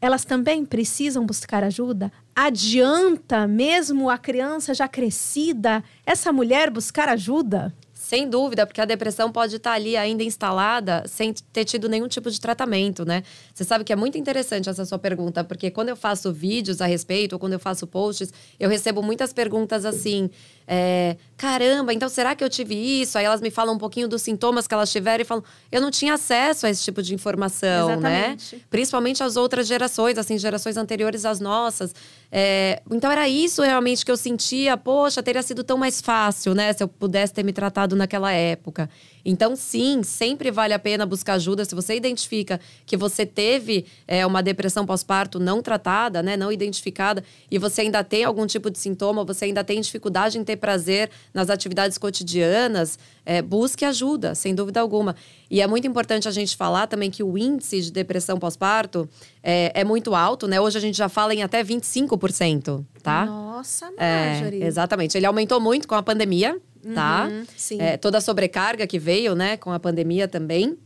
Elas também precisam buscar ajuda? Adianta, mesmo a criança já crescida, essa mulher buscar ajuda? Sem dúvida, porque a depressão pode estar ali ainda instalada sem ter tido nenhum tipo de tratamento, né? Você sabe que é muito interessante essa sua pergunta, porque quando eu faço vídeos a respeito, ou quando eu faço posts, eu recebo muitas perguntas assim: é, caramba, então será que eu tive isso? Aí elas me falam um pouquinho dos sintomas que elas tiveram e falam: eu não tinha acesso a esse tipo de informação, né? Exatamente. né? Principalmente as outras gerações, assim, gerações anteriores às nossas. É, então era isso realmente que eu sentia, poxa, teria sido tão mais fácil, né? Se eu pudesse ter me tratado tratado naquela época. Então, sim, sempre vale a pena buscar ajuda. Se você identifica que você teve é, uma depressão pós-parto não tratada, né, não identificada, e você ainda tem algum tipo de sintoma, você ainda tem dificuldade em ter prazer nas atividades cotidianas, é, busque ajuda, sem dúvida alguma. E é muito importante a gente falar também que o índice de depressão pós-parto é, é, muito alto, né? Hoje a gente já fala em até 25%, tá? Nossa, Marjorie. É, exatamente. Ele aumentou muito com a pandemia, tá? Uhum, sim. É, toda a sobrecarga que veio, né, com a pandemia também.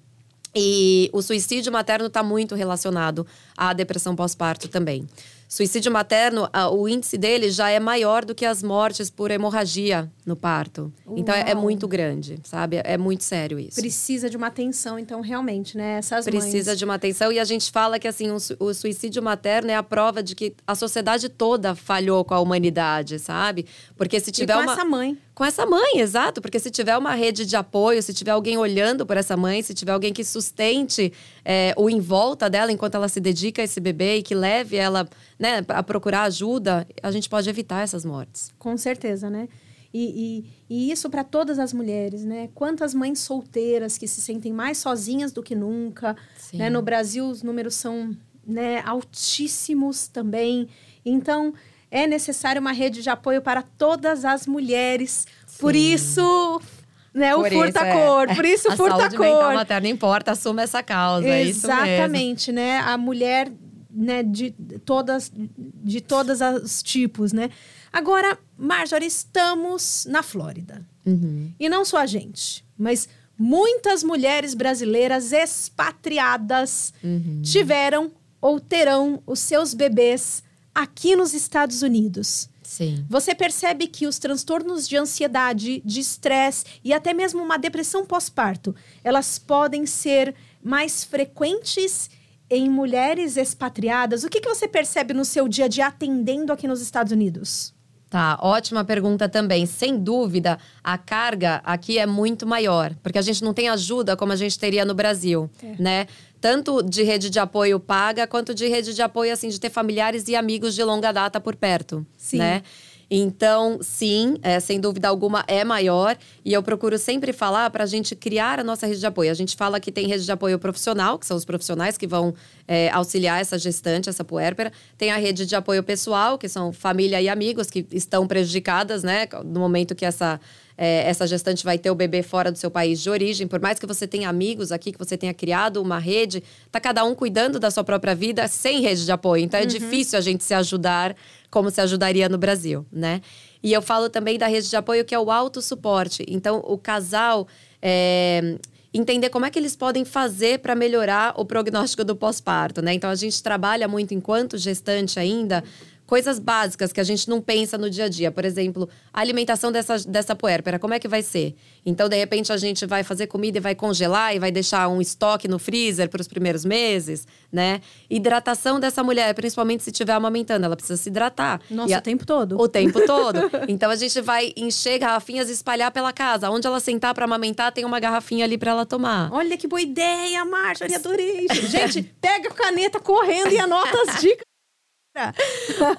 E o suicídio materno está muito relacionado à depressão pós-parto também. Suicídio materno, o índice dele já é maior do que as mortes por hemorragia no parto. Uau. Então é, é, muito grande, sabe? É muito sério isso. Precisa de uma atenção, então, realmente, né? Essas Precisa mães... de uma atenção. E a gente fala que assim, o, o suicídio materno é a prova de que a sociedade toda falhou com a humanidade, sabe? Porque se tiver e com uma. essa mãe. Com essa mãe, exato. Porque se tiver uma rede de apoio, se tiver alguém olhando por essa mãe, se tiver alguém que sustente é, o em volta dela enquanto ela se dedica a esse bebê e que leve ela né, a procurar ajuda, a gente pode evitar essas mortes. Com certeza, né? E, e, e isso para todas as mulheres, né? Quantas mães solteiras que se sentem mais sozinhas do que nunca. Né? No Brasil, os números são né, altíssimos também. Então, é necessário uma rede de apoio para todas as mulheres. Sim. Por isso, né? Por o furta-cor. É. Por isso, furta-cor. A saúde mental materna importa, assuma essa causa. Exatamente, é né? A mulher né, de todas de todos os tipos, né? Agora, Marjorie, estamos na Flórida. Uhum. E não só a gente, mas muitas mulheres brasileiras expatriadas uhum. tiveram ou terão os seus bebês aqui nos Estados Unidos. Sim. Você percebe que os transtornos de ansiedade, de estresse e até mesmo uma depressão pós-parto, elas podem ser mais frequentes em mulheres expatriadas. O que, que você percebe no seu dia a dia atendendo aqui nos Estados Unidos? Tá, ótima pergunta também. Sem dúvida, a carga aqui é muito maior, porque a gente não tem ajuda como a gente teria no Brasil, é. né? Tanto de rede de apoio paga, quanto de rede de apoio, assim, de ter familiares e amigos de longa data por perto, Sim. né? Então, sim, é, sem dúvida alguma, é maior. E eu procuro sempre falar para a gente criar a nossa rede de apoio. A gente fala que tem rede de apoio profissional, que são os profissionais que vão é, auxiliar essa gestante, essa puérpera. Tem a rede de apoio pessoal, que são família e amigos que estão prejudicadas, né? No momento que essa é, essa gestante vai ter o bebê fora do seu país de origem, por mais que você tenha amigos aqui, que você tenha criado uma rede, tá cada um cuidando da sua própria vida sem rede de apoio. Então é uhum. difícil a gente se ajudar como se ajudaria no Brasil, né? E eu falo também da rede de apoio que é o autossuporte. Então, o casal. É, entender como é que eles podem fazer para melhorar o prognóstico do pós-parto, né? Então a gente trabalha muito enquanto gestante ainda coisas básicas que a gente não pensa no dia a dia. Por exemplo, a alimentação dessa, dessa puérpera, como é que vai ser? Então, de repente, a gente vai fazer comida e vai congelar e vai deixar um estoque no freezer para os primeiros meses, né? Hidratação dessa mulher, principalmente se estiver amamentando, ela precisa se hidratar. Nossa, a... o tempo todo. O tempo todo. então, a gente vai encher garrafinhas e espalhar pela casa. Onde ela sentar para amamentar, tem uma garrafinha ali para ela tomar. Olha que boa ideia, Marjorie, adorei. gente, pega a caneta correndo e anota as dicas.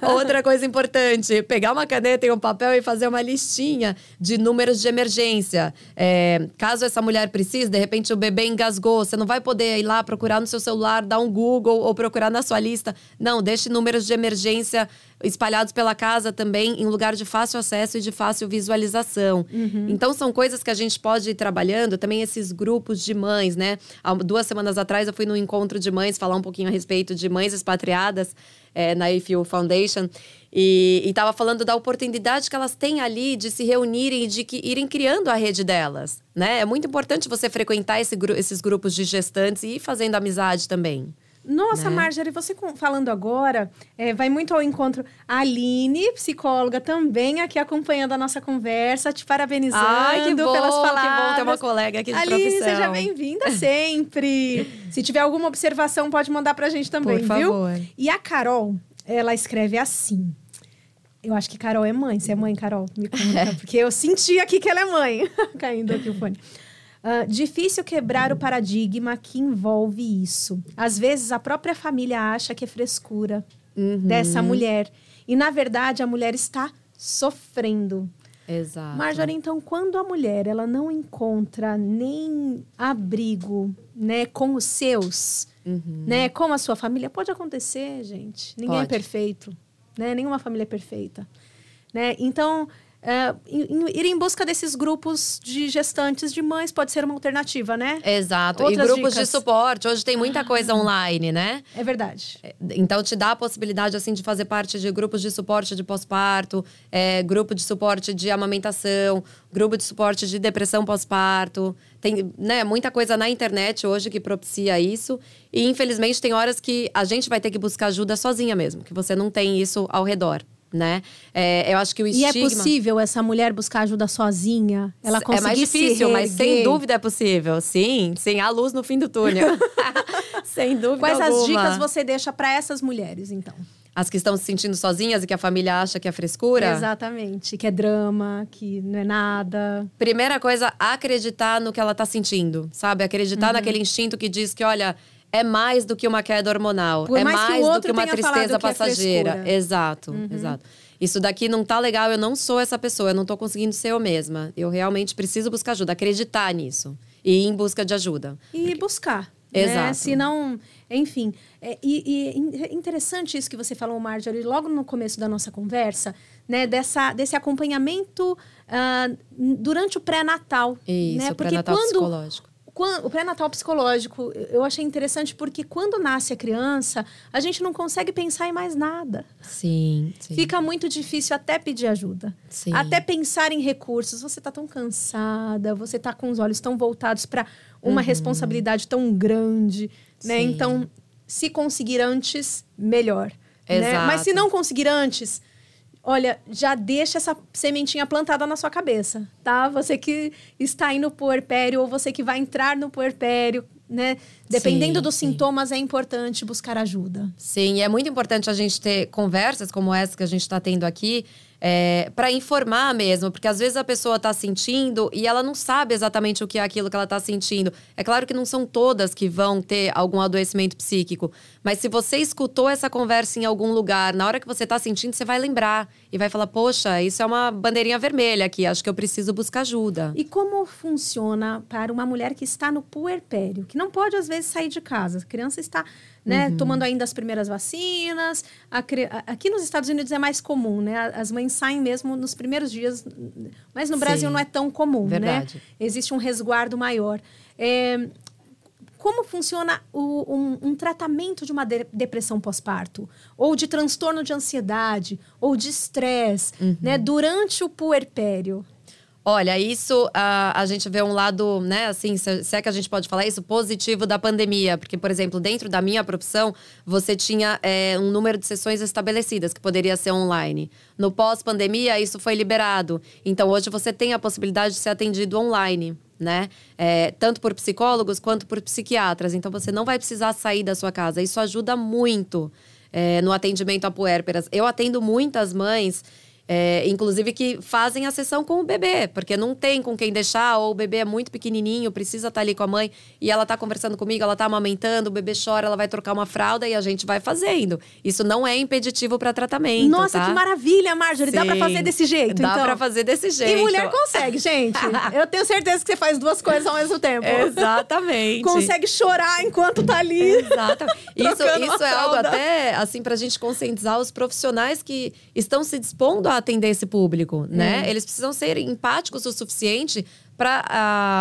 Outra coisa importante: pegar uma caneta e um papel e fazer uma listinha de números de emergência. É, caso essa mulher precise, de repente o bebê engasgou, você não vai poder ir lá procurar no seu celular, dar um Google ou procurar na sua lista. Não, deixe números de emergência espalhados pela casa também em lugar de fácil acesso e de fácil visualização. Uhum. Então são coisas que a gente pode ir trabalhando, também esses grupos de mães, né? Há duas semanas atrás eu fui num encontro de mães falar um pouquinho a respeito de mães expatriadas é, na IFU Foundation e estava falando da oportunidade que elas têm ali de se reunirem e de que, irem criando a rede delas, né? É muito importante você frequentar esse, esses grupos de gestantes e ir fazendo amizade também. Nossa, né? Marjorie, você falando agora, é, vai muito ao encontro. A Aline, psicóloga, também aqui acompanhando a nossa conversa, te parabenizando Ai, que bom, pelas palavras. Que bom ter uma colega aqui de Aline, profissão. seja bem-vinda sempre. Se tiver alguma observação, pode mandar pra gente também, Por viu? Favor. E a Carol, ela escreve assim. Eu acho que Carol é mãe. Você é mãe, Carol? Me conta. Porque eu senti aqui que ela é mãe. Caindo aqui o fone. Uh, difícil quebrar o paradigma que envolve isso. Às vezes a própria família acha que é frescura uhum. dessa mulher. E na verdade a mulher está sofrendo. Exato. Marjorie, então, quando a mulher ela não encontra nem abrigo, né, com os seus, uhum. né, com a sua família, pode acontecer, gente. Ninguém é pode. é perfeito, né? Nenhuma família é perfeita, né? Então, é, ir em busca desses grupos de gestantes de mães pode ser uma alternativa, né? Exato. Outras e grupos dicas. de suporte. Hoje tem muita coisa online, né? É verdade. É, então te dá a possibilidade assim de fazer parte de grupos de suporte de pós-parto, é, grupo de suporte de amamentação, grupo de suporte de depressão pós-parto. Tem né, muita coisa na internet hoje que propicia isso. E infelizmente tem horas que a gente vai ter que buscar ajuda sozinha mesmo, que você não tem isso ao redor né? É, eu acho que o estigma... E é possível essa mulher buscar ajuda sozinha? Ela conseguir É mais difícil, mas sem dúvida é possível. Sim, sem a luz no fim do túnel. sem dúvida Quais alguma. as dicas você deixa para essas mulheres, então? As que estão se sentindo sozinhas e que a família acha que é frescura? Exatamente, que é drama, que não é nada. Primeira coisa, acreditar no que ela tá sentindo, sabe? Acreditar uhum. naquele instinto que diz que, olha, é mais do que uma queda hormonal. Por é mais, mais do que uma tristeza que é passageira. É exato, uhum. exato. Isso daqui não tá legal, eu não sou essa pessoa, eu não tô conseguindo ser eu mesma. Eu realmente preciso buscar ajuda, acreditar nisso. E ir em busca de ajuda. E Porque... buscar. Né? Exato. Né? Se não, enfim. É, e, e é interessante isso que você falou, Marjorie, logo no começo da nossa conversa, né? Dessa, desse acompanhamento uh, durante o pré-natal. Isso, né? Porque pré-natal quando, psicológico quando, o pré-natal psicológico, eu achei interessante porque quando nasce a criança, a gente não consegue pensar em mais nada. Sim. sim. Fica muito difícil até pedir ajuda. Sim. Até pensar em recursos. Você está tão cansada, você está com os olhos tão voltados para uma uhum. responsabilidade tão grande, né? Sim. Então, se conseguir antes, melhor. Exato. Né? Mas se não conseguir antes, olha, já deixa essa sementinha plantada na sua cabeça, tá? Você que está indo no puerpério ou você que vai entrar no puerpério, né? Dependendo sim, dos sim. sintomas, é importante buscar ajuda. Sim, é muito importante a gente ter conversas como essa que a gente está tendo aqui é, para informar mesmo, porque às vezes a pessoa está sentindo e ela não sabe exatamente o que é aquilo que ela está sentindo. É claro que não são todas que vão ter algum adoecimento psíquico, mas se você escutou essa conversa em algum lugar, na hora que você está sentindo, você vai lembrar e vai falar: Poxa, isso é uma bandeirinha vermelha aqui, acho que eu preciso buscar ajuda. E como funciona para uma mulher que está no puerpério, que não pode às vezes sair de casa? A criança está né? Uhum. Tomando ainda as primeiras vacinas. Aqui nos Estados Unidos é mais comum, né? As mães saem mesmo nos primeiros dias, mas no Sim. Brasil não é tão comum, né? Verdade. né? Existe um resguardo maior. É, como funciona o, um, um, tratamento de uma de depressão pós-parto? Ou de transtorno de ansiedade? Ou de estresse, uhum. né? Durante o puerpério? Olha, isso a, a gente vê um lado, né, assim, se, se, é que a gente pode falar isso, positivo da pandemia. Porque, por exemplo, dentro da minha profissão, você tinha é, um número de sessões estabelecidas, que poderia ser online. No pós-pandemia, isso foi liberado. Então, hoje você tem a possibilidade de ser atendido online. Né? É, tanto por psicólogos quanto por psiquiatras. Então você não vai precisar sair da sua casa. Isso ajuda muito é, no atendimento a puérperas. Eu atendo muitas mães é, inclusive que fazem a sessão com o bebê, porque não tem com quem deixar, ou o bebê é muito pequenininho, precisa estar tá ali com a mãe, e ela está conversando comigo, ela está amamentando, o bebê chora, ela vai trocar uma fralda e a gente vai fazendo. Isso não é impeditivo para tratamento. Nossa, tá? que maravilha, Marjorie! Sim, dá para fazer desse jeito, dá então. para fazer desse jeito. E mulher consegue, gente. Eu tenho certeza que você faz duas coisas ao mesmo tempo. Exatamente. consegue chorar enquanto tá ali. Exatamente. Isso, isso é algo até, assim, pra gente conscientizar os profissionais que estão se dispondo a atender esse público, né? É. Eles precisam ser empáticos o suficiente para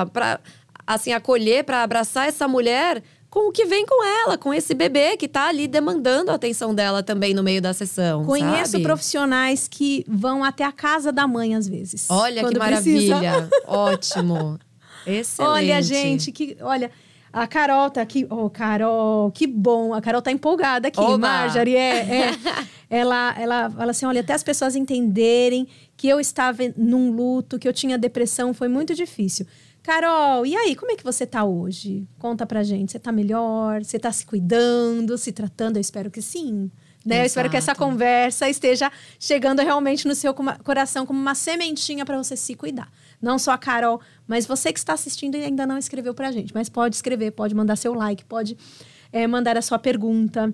uh, para assim acolher, para abraçar essa mulher com o que vem com ela, com esse bebê que está ali demandando a atenção dela também no meio da sessão. Conheço sabe? profissionais que vão até a casa da mãe às vezes. Olha que maravilha. Ótimo. Excelente. Olha, gente, que olha, a Carol tá aqui. Ô, oh, Carol, que bom. A Carol tá empolgada aqui. Oba. Marjorie, é, é. ela, ela fala assim: olha, até as pessoas entenderem que eu estava num luto, que eu tinha depressão, foi muito difícil. Carol, e aí, como é que você tá hoje? Conta pra gente. Você tá melhor? Você tá se cuidando, se tratando? Eu espero que sim. Né? Eu espero que essa conversa esteja chegando realmente no seu coração como uma sementinha para você se cuidar. Não só a Carol, mas você que está assistindo e ainda não escreveu para a gente. Mas pode escrever, pode mandar seu like, pode é, mandar a sua pergunta.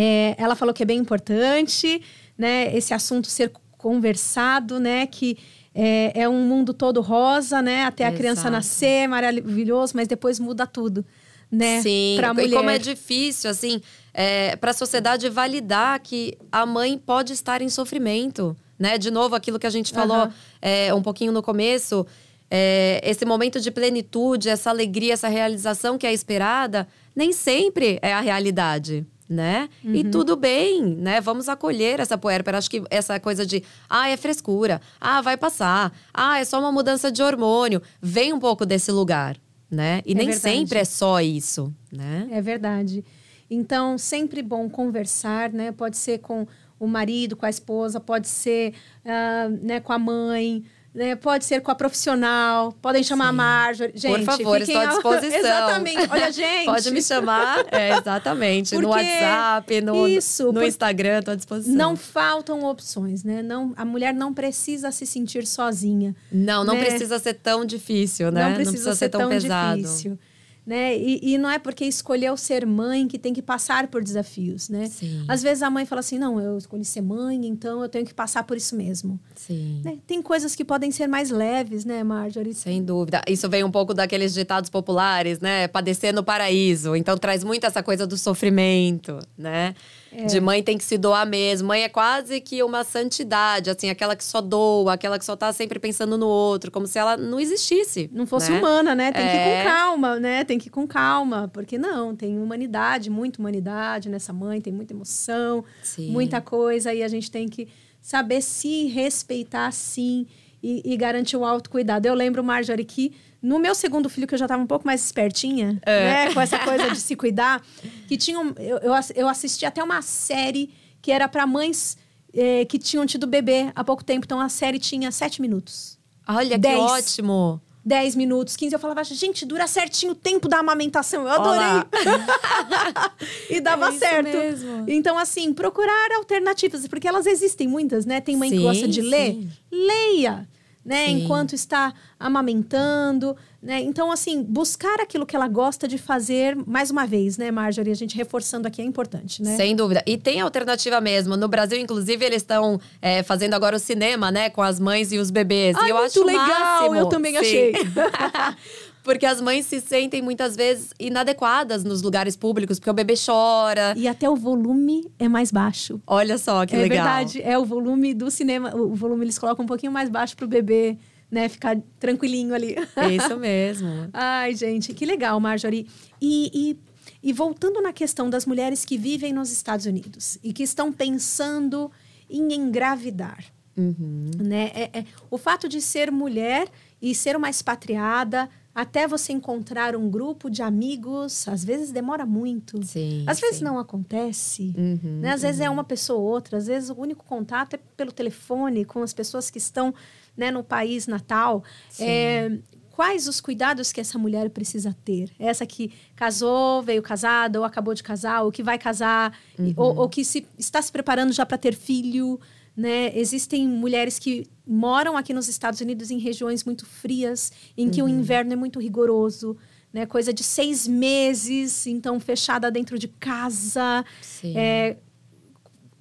É, ela falou que é bem importante, né? Esse assunto ser conversado, né? Que é, é um mundo todo rosa, né? Até a Exato. criança nascer, maravilhoso, mas depois muda tudo, né? Sim, pra mulher. e como é difícil, assim, é, para a sociedade validar que a mãe pode estar em sofrimento, né? De novo, aquilo que a gente falou uhum. é, um pouquinho no começo, é, esse momento de plenitude, essa alegria, essa realização que é esperada, nem sempre é a realidade né? Uhum. E tudo bem, né? Vamos acolher essa puérpera. Acho que essa coisa de, ah, é frescura, ah, vai passar, ah, é só uma mudança de hormônio, vem um pouco desse lugar, né? E é nem verdade. sempre é só isso, né? É verdade. Então, sempre bom conversar, né? Pode ser com o marido, com a esposa, pode ser uh, né, com a mãe, né? Pode ser com a profissional, podem chamar Sim. a Marjorie. Gente, Por favor, estou à disposição. exatamente. Olha, gente. Pode me chamar, é, exatamente. Porque no WhatsApp, no, isso, no Instagram, estou à disposição. Não faltam opções, né? Não, a mulher não precisa se sentir sozinha. Não, não né? precisa ser tão difícil, né? Não precisa, não precisa ser, ser, tão, tão pesado. difícil né? E, e, não é porque escolheu ser mãe que tem que passar por desafios, né? Sim. Às vezes a mãe fala assim, não, eu escolhi ser mãe, então eu tenho que passar por isso mesmo. Sim. Né? Tem coisas que podem ser mais leves, né, Marjorie? Sem dúvida. Isso vem um pouco daqueles ditados populares, né? Padecer no paraíso. Então traz muito essa coisa do sofrimento, né? É. De mãe tem que se doar mesmo. Mãe é quase que uma santidade, assim, aquela que só doa, aquela que só tá sempre pensando no outro, como se ela não existisse. Não fosse né? humana, né? Tem é. que ir com é. calma, né? Tem que ir com calma, porque não, tem humanidade, muita humanidade nessa mãe, tem muita emoção, sim. muita coisa, e a gente tem que saber se respeitar sim e, e garantir o autocuidado. Eu lembro, Marjorie, que no meu segundo filho, que eu já estava um pouco mais espertinha, é. né? Com essa coisa de se cuidar, que tinha um, eu, eu assisti até uma série que era para mães eh, que tinham tido bebê há pouco tempo. Então a série tinha sete minutos. Olha, dez, que ótimo! Dez minutos, quinze. Eu falava, gente, dura certinho o tempo da amamentação. Eu adorei. e dava é certo. Mesmo. Então, assim, procurar alternativas, porque elas existem muitas, né? Tem mãe sim, que gosta de ler. Sim. Leia! Né? Sim. Enquanto está amamentando, né? Então, assim, buscar aquilo que ela gosta de fazer, mais uma vez, né, Marjorie? A gente reforçando aqui é importante, né? Sem dúvida. E tem alternativa mesmo. No Brasil, inclusive, eles estão é, fazendo agora o cinema, né? Com as mães e os bebês. Ai, e eu muito acho legal! Máximo. Eu também Sim. achei. Porque as mães se sentem muitas vezes inadequadas nos lugares públicos, porque o bebê chora. E até o volume é mais baixo. Olha só que é legal. É verdade, é o volume do cinema. O volume eles colocam um pouquinho mais baixo pro bebê, né, ficar tranquilinho ali. Isso mesmo. Ai, gente, que legal, Marjorie. E, e, e voltando na questão das mulheres que vivem nos Estados Unidos e que estão pensando em engravidar. Uhum. Né? É, é, o fato de ser mulher e ser uma expatriada até você encontrar um grupo de amigos, às vezes demora muito. Sim, às vezes sim. não acontece. Uhum, né? Às uhum. vezes é uma pessoa ou outra, às vezes o único contato é pelo telefone com as pessoas que estão né, no país natal. É, quais os cuidados que essa mulher precisa ter? Essa que casou, veio casada, ou acabou de casar, ou que vai casar, uhum. ou, ou, que se, está se preparando já para ter filho. Né? Existem mulheres que moram aqui nos Estados Unidos em regiões muito frias, em que uhum. o inverno é muito rigoroso, né? Coisa de seis meses, então fechada dentro de casa. É,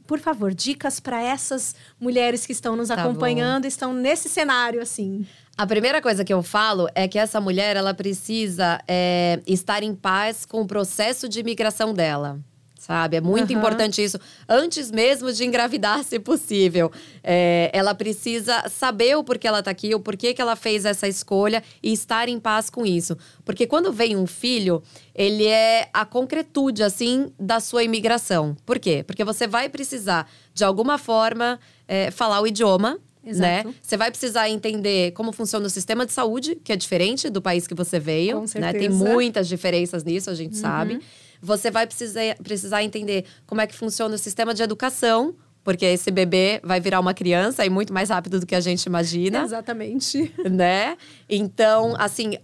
por favor, dicas para essas mulheres que estão nos tá acompanhando, bom. estão nesse cenário assim. A primeira coisa que eu falo é que essa mulher ela precisa é, estar em paz com o processo de imigração dela sabe? É muito uhum. importante isso. Antes mesmo de engravidar, se possível. É, ela precisa saber o porquê ela tá aqui, o porquê que ela fez essa escolha e estar em paz com isso. Porque quando vem um filho, ele é a concretude, assim, da sua imigração. Por quê? Porque você vai precisar, de alguma forma, é, falar o idioma. Né? Você vai precisar entender como funciona o sistema de saúde, que é diferente do país que você veio. Com certeza. Né? Tem muitas diferenças nisso, a gente uhum. sabe. Você vai precisar, precisar entender como é que funciona o sistema de educação, porque esse bebê vai virar uma criança e muito mais rápido do que a gente imagina. Exatamente. Né? Então, assim,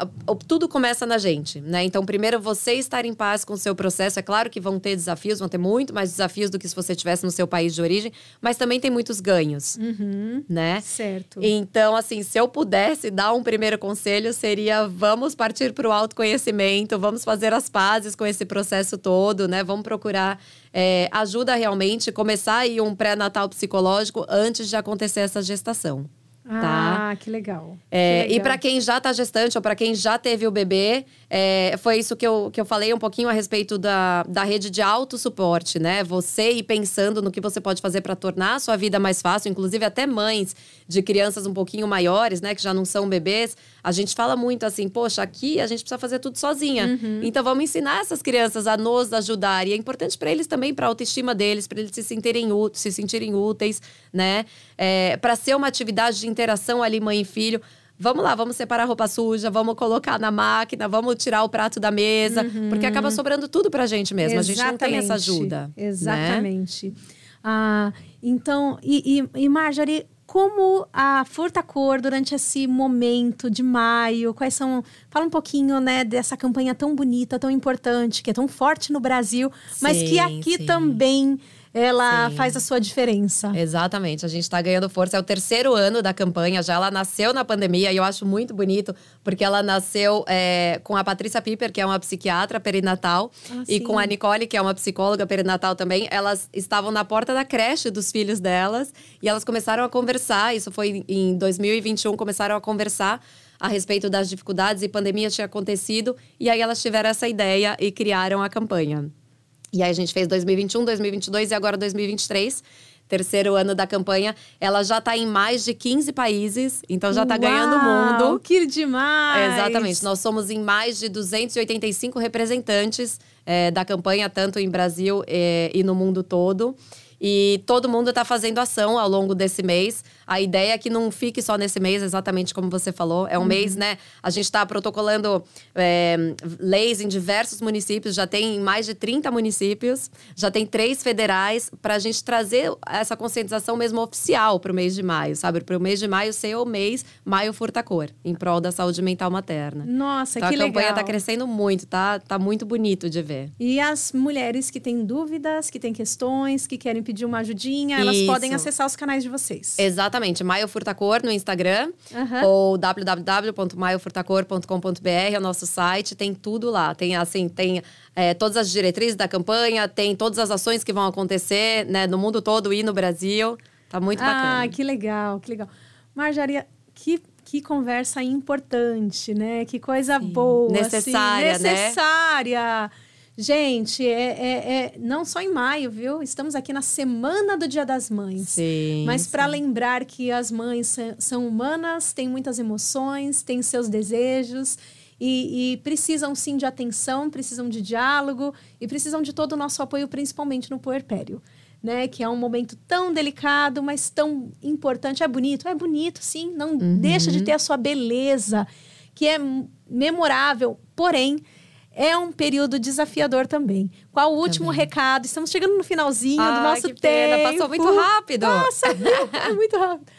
tudo começa na gente, né? Então, primeiro você estar em paz com o seu processo. É claro que vão ter desafios, vão ter muito mais desafios do que se você estivesse no seu país de origem, mas também tem muitos ganhos, uhum. né? Certo. Então, assim, se eu pudesse dar um primeiro conselho, seria vamos partir para o autoconhecimento, vamos fazer as pazes com esse processo todo, né? Vamos procurar é, ajuda realmente começar aí um pré-natal psicológico antes de acontecer essa gestação. Tá? Ah, que legal. É, que legal. E para quem já está gestante ou para quem já teve o bebê, é, foi isso que eu, que eu falei um pouquinho a respeito da, da rede de autossuporte, né? Você ir pensando no que você pode fazer para tornar a sua vida mais fácil, inclusive até mães de crianças um pouquinho maiores, né, que já não são bebês. A gente fala muito assim, poxa, aqui a gente precisa fazer tudo sozinha. Uhum. Então vamos ensinar essas crianças a nos ajudar. E é importante para eles também, para a autoestima deles, para eles se sentirem, se sentirem úteis, né? É, para ser uma atividade de interação ali, mãe e filho. Vamos lá, vamos separar a roupa suja, vamos colocar na máquina, vamos tirar o prato da mesa, uhum. porque acaba sobrando tudo pra gente mesmo. Exatamente. A gente não tem essa ajuda. Né? Exatamente. Né? Ah, então, e, e, e Marjorie, como a Furtacor durante esse momento de maio, quais são. Fala um pouquinho, né, dessa campanha tão bonita, tão importante, que é tão forte no Brasil, sim, mas que aqui sim. também ela Sim. faz a sua diferença. Exatamente. A gente está ganhando força. É o terceiro ano da campanha. Já ela nasceu na pandemia e eu acho muito bonito, porque ela nasceu é, com a Patrícia Piper, que é uma psiquiatra perinatal, ah, e sim. com a Nicole, que é uma psicóloga perinatal também. Elas estavam na porta da creche dos filhos delas e elas começaram a conversar. Isso foi em 2021, começaram a conversar a respeito das dificuldades e pandemia tinha acontecido. E aí elas tiveram essa ideia e criaram a campanha. E aí a gente fez 2021, 2022 e agora 2023 terceiro ano da campanha, ela já está em mais de 15 países, então já está ganhando o mundo. Que demais! Exatamente. Nós somos em mais de 285 representantes é, da campanha, tanto em Brasil é, e no mundo todo. E todo mundo está fazendo ação ao longo desse mês. A ideia é que não fique só nesse mês, exatamente como você falou. É um uhum. mês, né? A gente está protocolando é, leis em diversos municípios, já tem mais de 30 municípios, já tem três federais, para a gente trazer essa conscientização mesmo oficial para o mês de maio, sabe? Para o mês de maio ser o mês Maio Furta Cor, em prol da saúde mental materna. Nossa, então, que legal. A campanha está crescendo muito, tá? Tá muito bonito de ver. E as mulheres que têm dúvidas, que têm questões, que querem pedir pedir uma ajudinha, elas Isso. podem acessar os canais de vocês. Exatamente. Maio Furtacor no Instagram uhum. ou www.maiofurtacor.com.br é o nosso site. Tem tudo lá. Tem assim, tem é, todas as diretrizes da campanha, tem todas as ações que vão acontecer né, no mundo todo e no Brasil. Tá muito ah, bacana. Ah, que legal, que legal. Marjaria, que que conversa importante, né? Que coisa Sim. boa. Necessária, assim, necessária. Né? Gente, é, é, é, não só em maio, viu? Estamos aqui na semana do Dia das Mães. Sim. Mas para lembrar que as mães são humanas, têm muitas emoções, têm seus desejos e, e, precisam sim de atenção, precisam de diálogo e precisam de todo o nosso apoio, principalmente no puerpério. Né, que é um momento tão delicado, mas tão importante. É bonito? É bonito, sim. Não uhum. deixa de ter a sua beleza, que é memorável. Porém, é um período desafiador também. Qual o último também. recado? Estamos chegando no finalzinho ah, do nosso que tempo. Pena. Passou muito rápido. Nossa, muito rápido.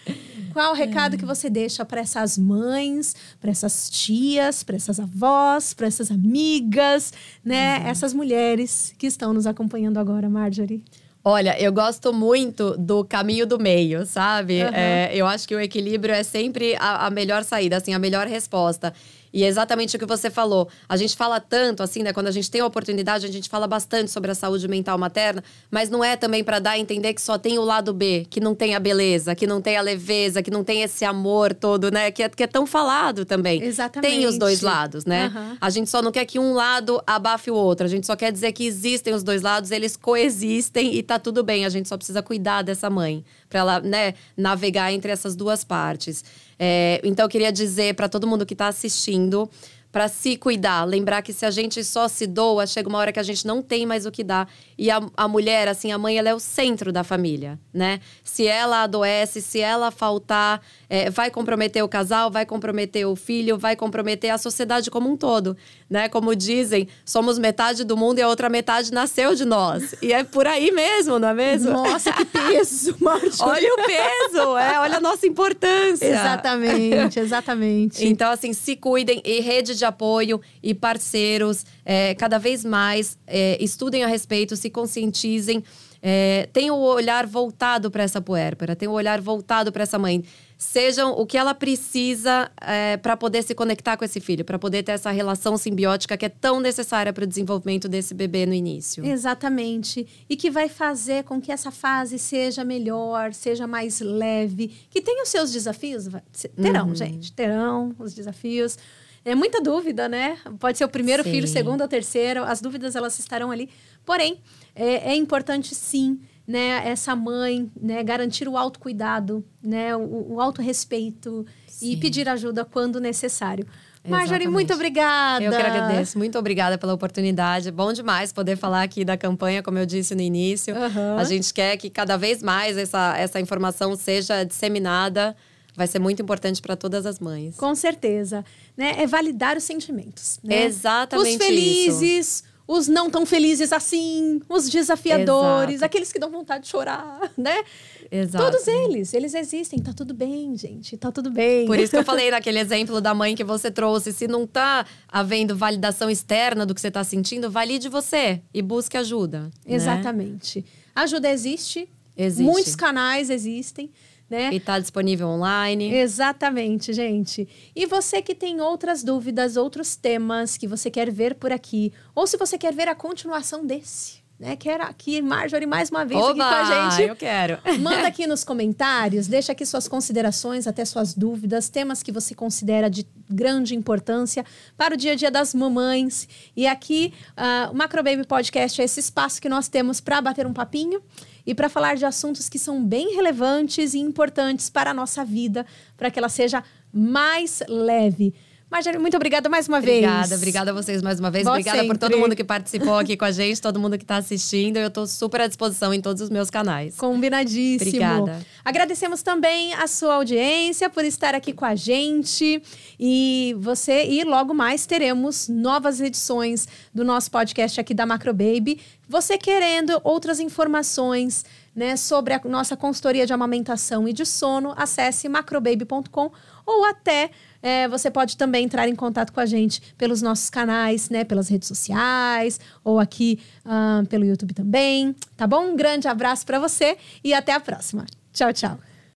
Qual o recado que você deixa para essas mães, para essas tias, para essas avós, para essas amigas, né? Uhum. Essas mulheres que estão nos acompanhando agora, Marjorie. Olha, eu gosto muito do caminho do meio, sabe? Uhum. É, eu acho que o equilíbrio é sempre a, a melhor saída, assim, a melhor resposta. E é exatamente o que você falou. A gente fala tanto, assim, né? Quando a gente tem a oportunidade, a gente fala bastante sobre a saúde mental materna, mas não é também para dar a entender que só tem o lado B, que não tem a beleza, que não tem a leveza, que não tem esse amor todo, né? Que é, que é tão falado também. Exatamente. Tem os dois lados, né? Uhum. A gente só não quer que um lado abafe o outro. A gente só quer dizer que existem os dois lados, eles coexistem e tá tudo bem. A gente só precisa cuidar dessa mãe para ela, né, navegar entre essas duas partes. É, então, eu queria dizer para todo mundo que está assistindo para se cuidar. Lembrar que se a gente só se doa, chega uma hora que a gente não tem mais o que dar. E a, a mulher, assim, a mãe, ela é o centro da família, né? Se ela adoece, se ela faltar, é, vai comprometer o casal, vai comprometer o filho, vai comprometer a sociedade como um todo, né? Como dizem, somos metade do mundo e a outra metade nasceu de nós. E é por aí mesmo, não é mesmo? Nossa, que peso, Marjorie. olha o peso, é, olha a nossa importância. Exatamente, exatamente. Então, assim, se cuidem e rede de de apoio e parceiros, é, cada vez mais é, estudem a respeito, se conscientizem. é, tem o olhar voltado para essa puérpera, tem o olhar voltado para essa mãe. Sejam o que ela precisa é, para poder se conectar com esse filho, para poder ter essa relação simbiótica que é tão necessária para o desenvolvimento desse bebê no início. Exatamente. E que vai fazer com que essa fase seja melhor, seja mais leve, que tenha os seus desafios. Terão, uhum. gente, terão os desafios. É muita dúvida, né? Pode ser o primeiro sim. filho, o segundo ou terceiro. As dúvidas elas estarão ali. Porém, é, é importante sim, né? Essa mãe, né? Garantir o autocuidado, né? O, o autorrespeito e pedir ajuda quando necessário. Marjorie, muito obrigada. Eu que agradeço. Muito obrigada pela oportunidade. Bom demais poder falar aqui da campanha, como eu disse no início. Uhum. A gente quer que cada vez mais essa, essa informação seja disseminada vai ser muito importante para todas as mães. Com certeza. Né? É validar os sentimentos. Né? Exatamente. Os felizes, isso. os não tão felizes assim, os desafiadores, Exato. aqueles que dão vontade de chorar, né? Exato. Todos eles, eles existem, tá tudo bem, gente, tá tudo bem. Por isso que eu falei naquele exemplo da mãe que você trouxe, se não tá havendo validação externa do que você tá sentindo, valide você e busque ajuda. Né? Exatamente. Né? Ajuda existe, existe. Muitos canais existem né? E está disponível online. Exatamente, gente. E você que tem outras dúvidas, outros temas que você quer ver por aqui, ou se você quer ver a continuação desse, né? Quer aqui Marjorie mais uma vez Oba, aqui com a gente. Eu quero. Manda aqui nos comentários, deixa aqui suas considerações, até suas dúvidas, temas que você considera de grande importância para o dia a dia das mamães. E aqui, uh, o Macro Baby Podcast é esse espaço que nós temos para bater um papinho e para falar de assuntos que são bem relevantes e importantes para a nossa vida, para que ela seja mais leve. Marjorie, muito obrigada mais uma obrigada, vez. Obrigada, obrigada a vocês mais uma vez. Obrigada sempre. por todo mundo que participou aqui com a gente, todo mundo que está assistindo. Eu estou super à disposição em todos os meus canais. Combinadíssimo. Obrigada. Agradecemos também a sua audiência por estar aqui com a gente. E você, e logo mais teremos novas edições do nosso podcast aqui da Macro Baby. Você querendo outras informações né, sobre a nossa consultoria de amamentação e de sono, acesse macrobaby.com ou até é, você pode também entrar em contato com a gente pelos nossos canais, né? Pelas redes sociais ou aqui uh, pelo YouTube também. Tá bom? Um grande abraço para você e até a próxima. Tchau, tchau.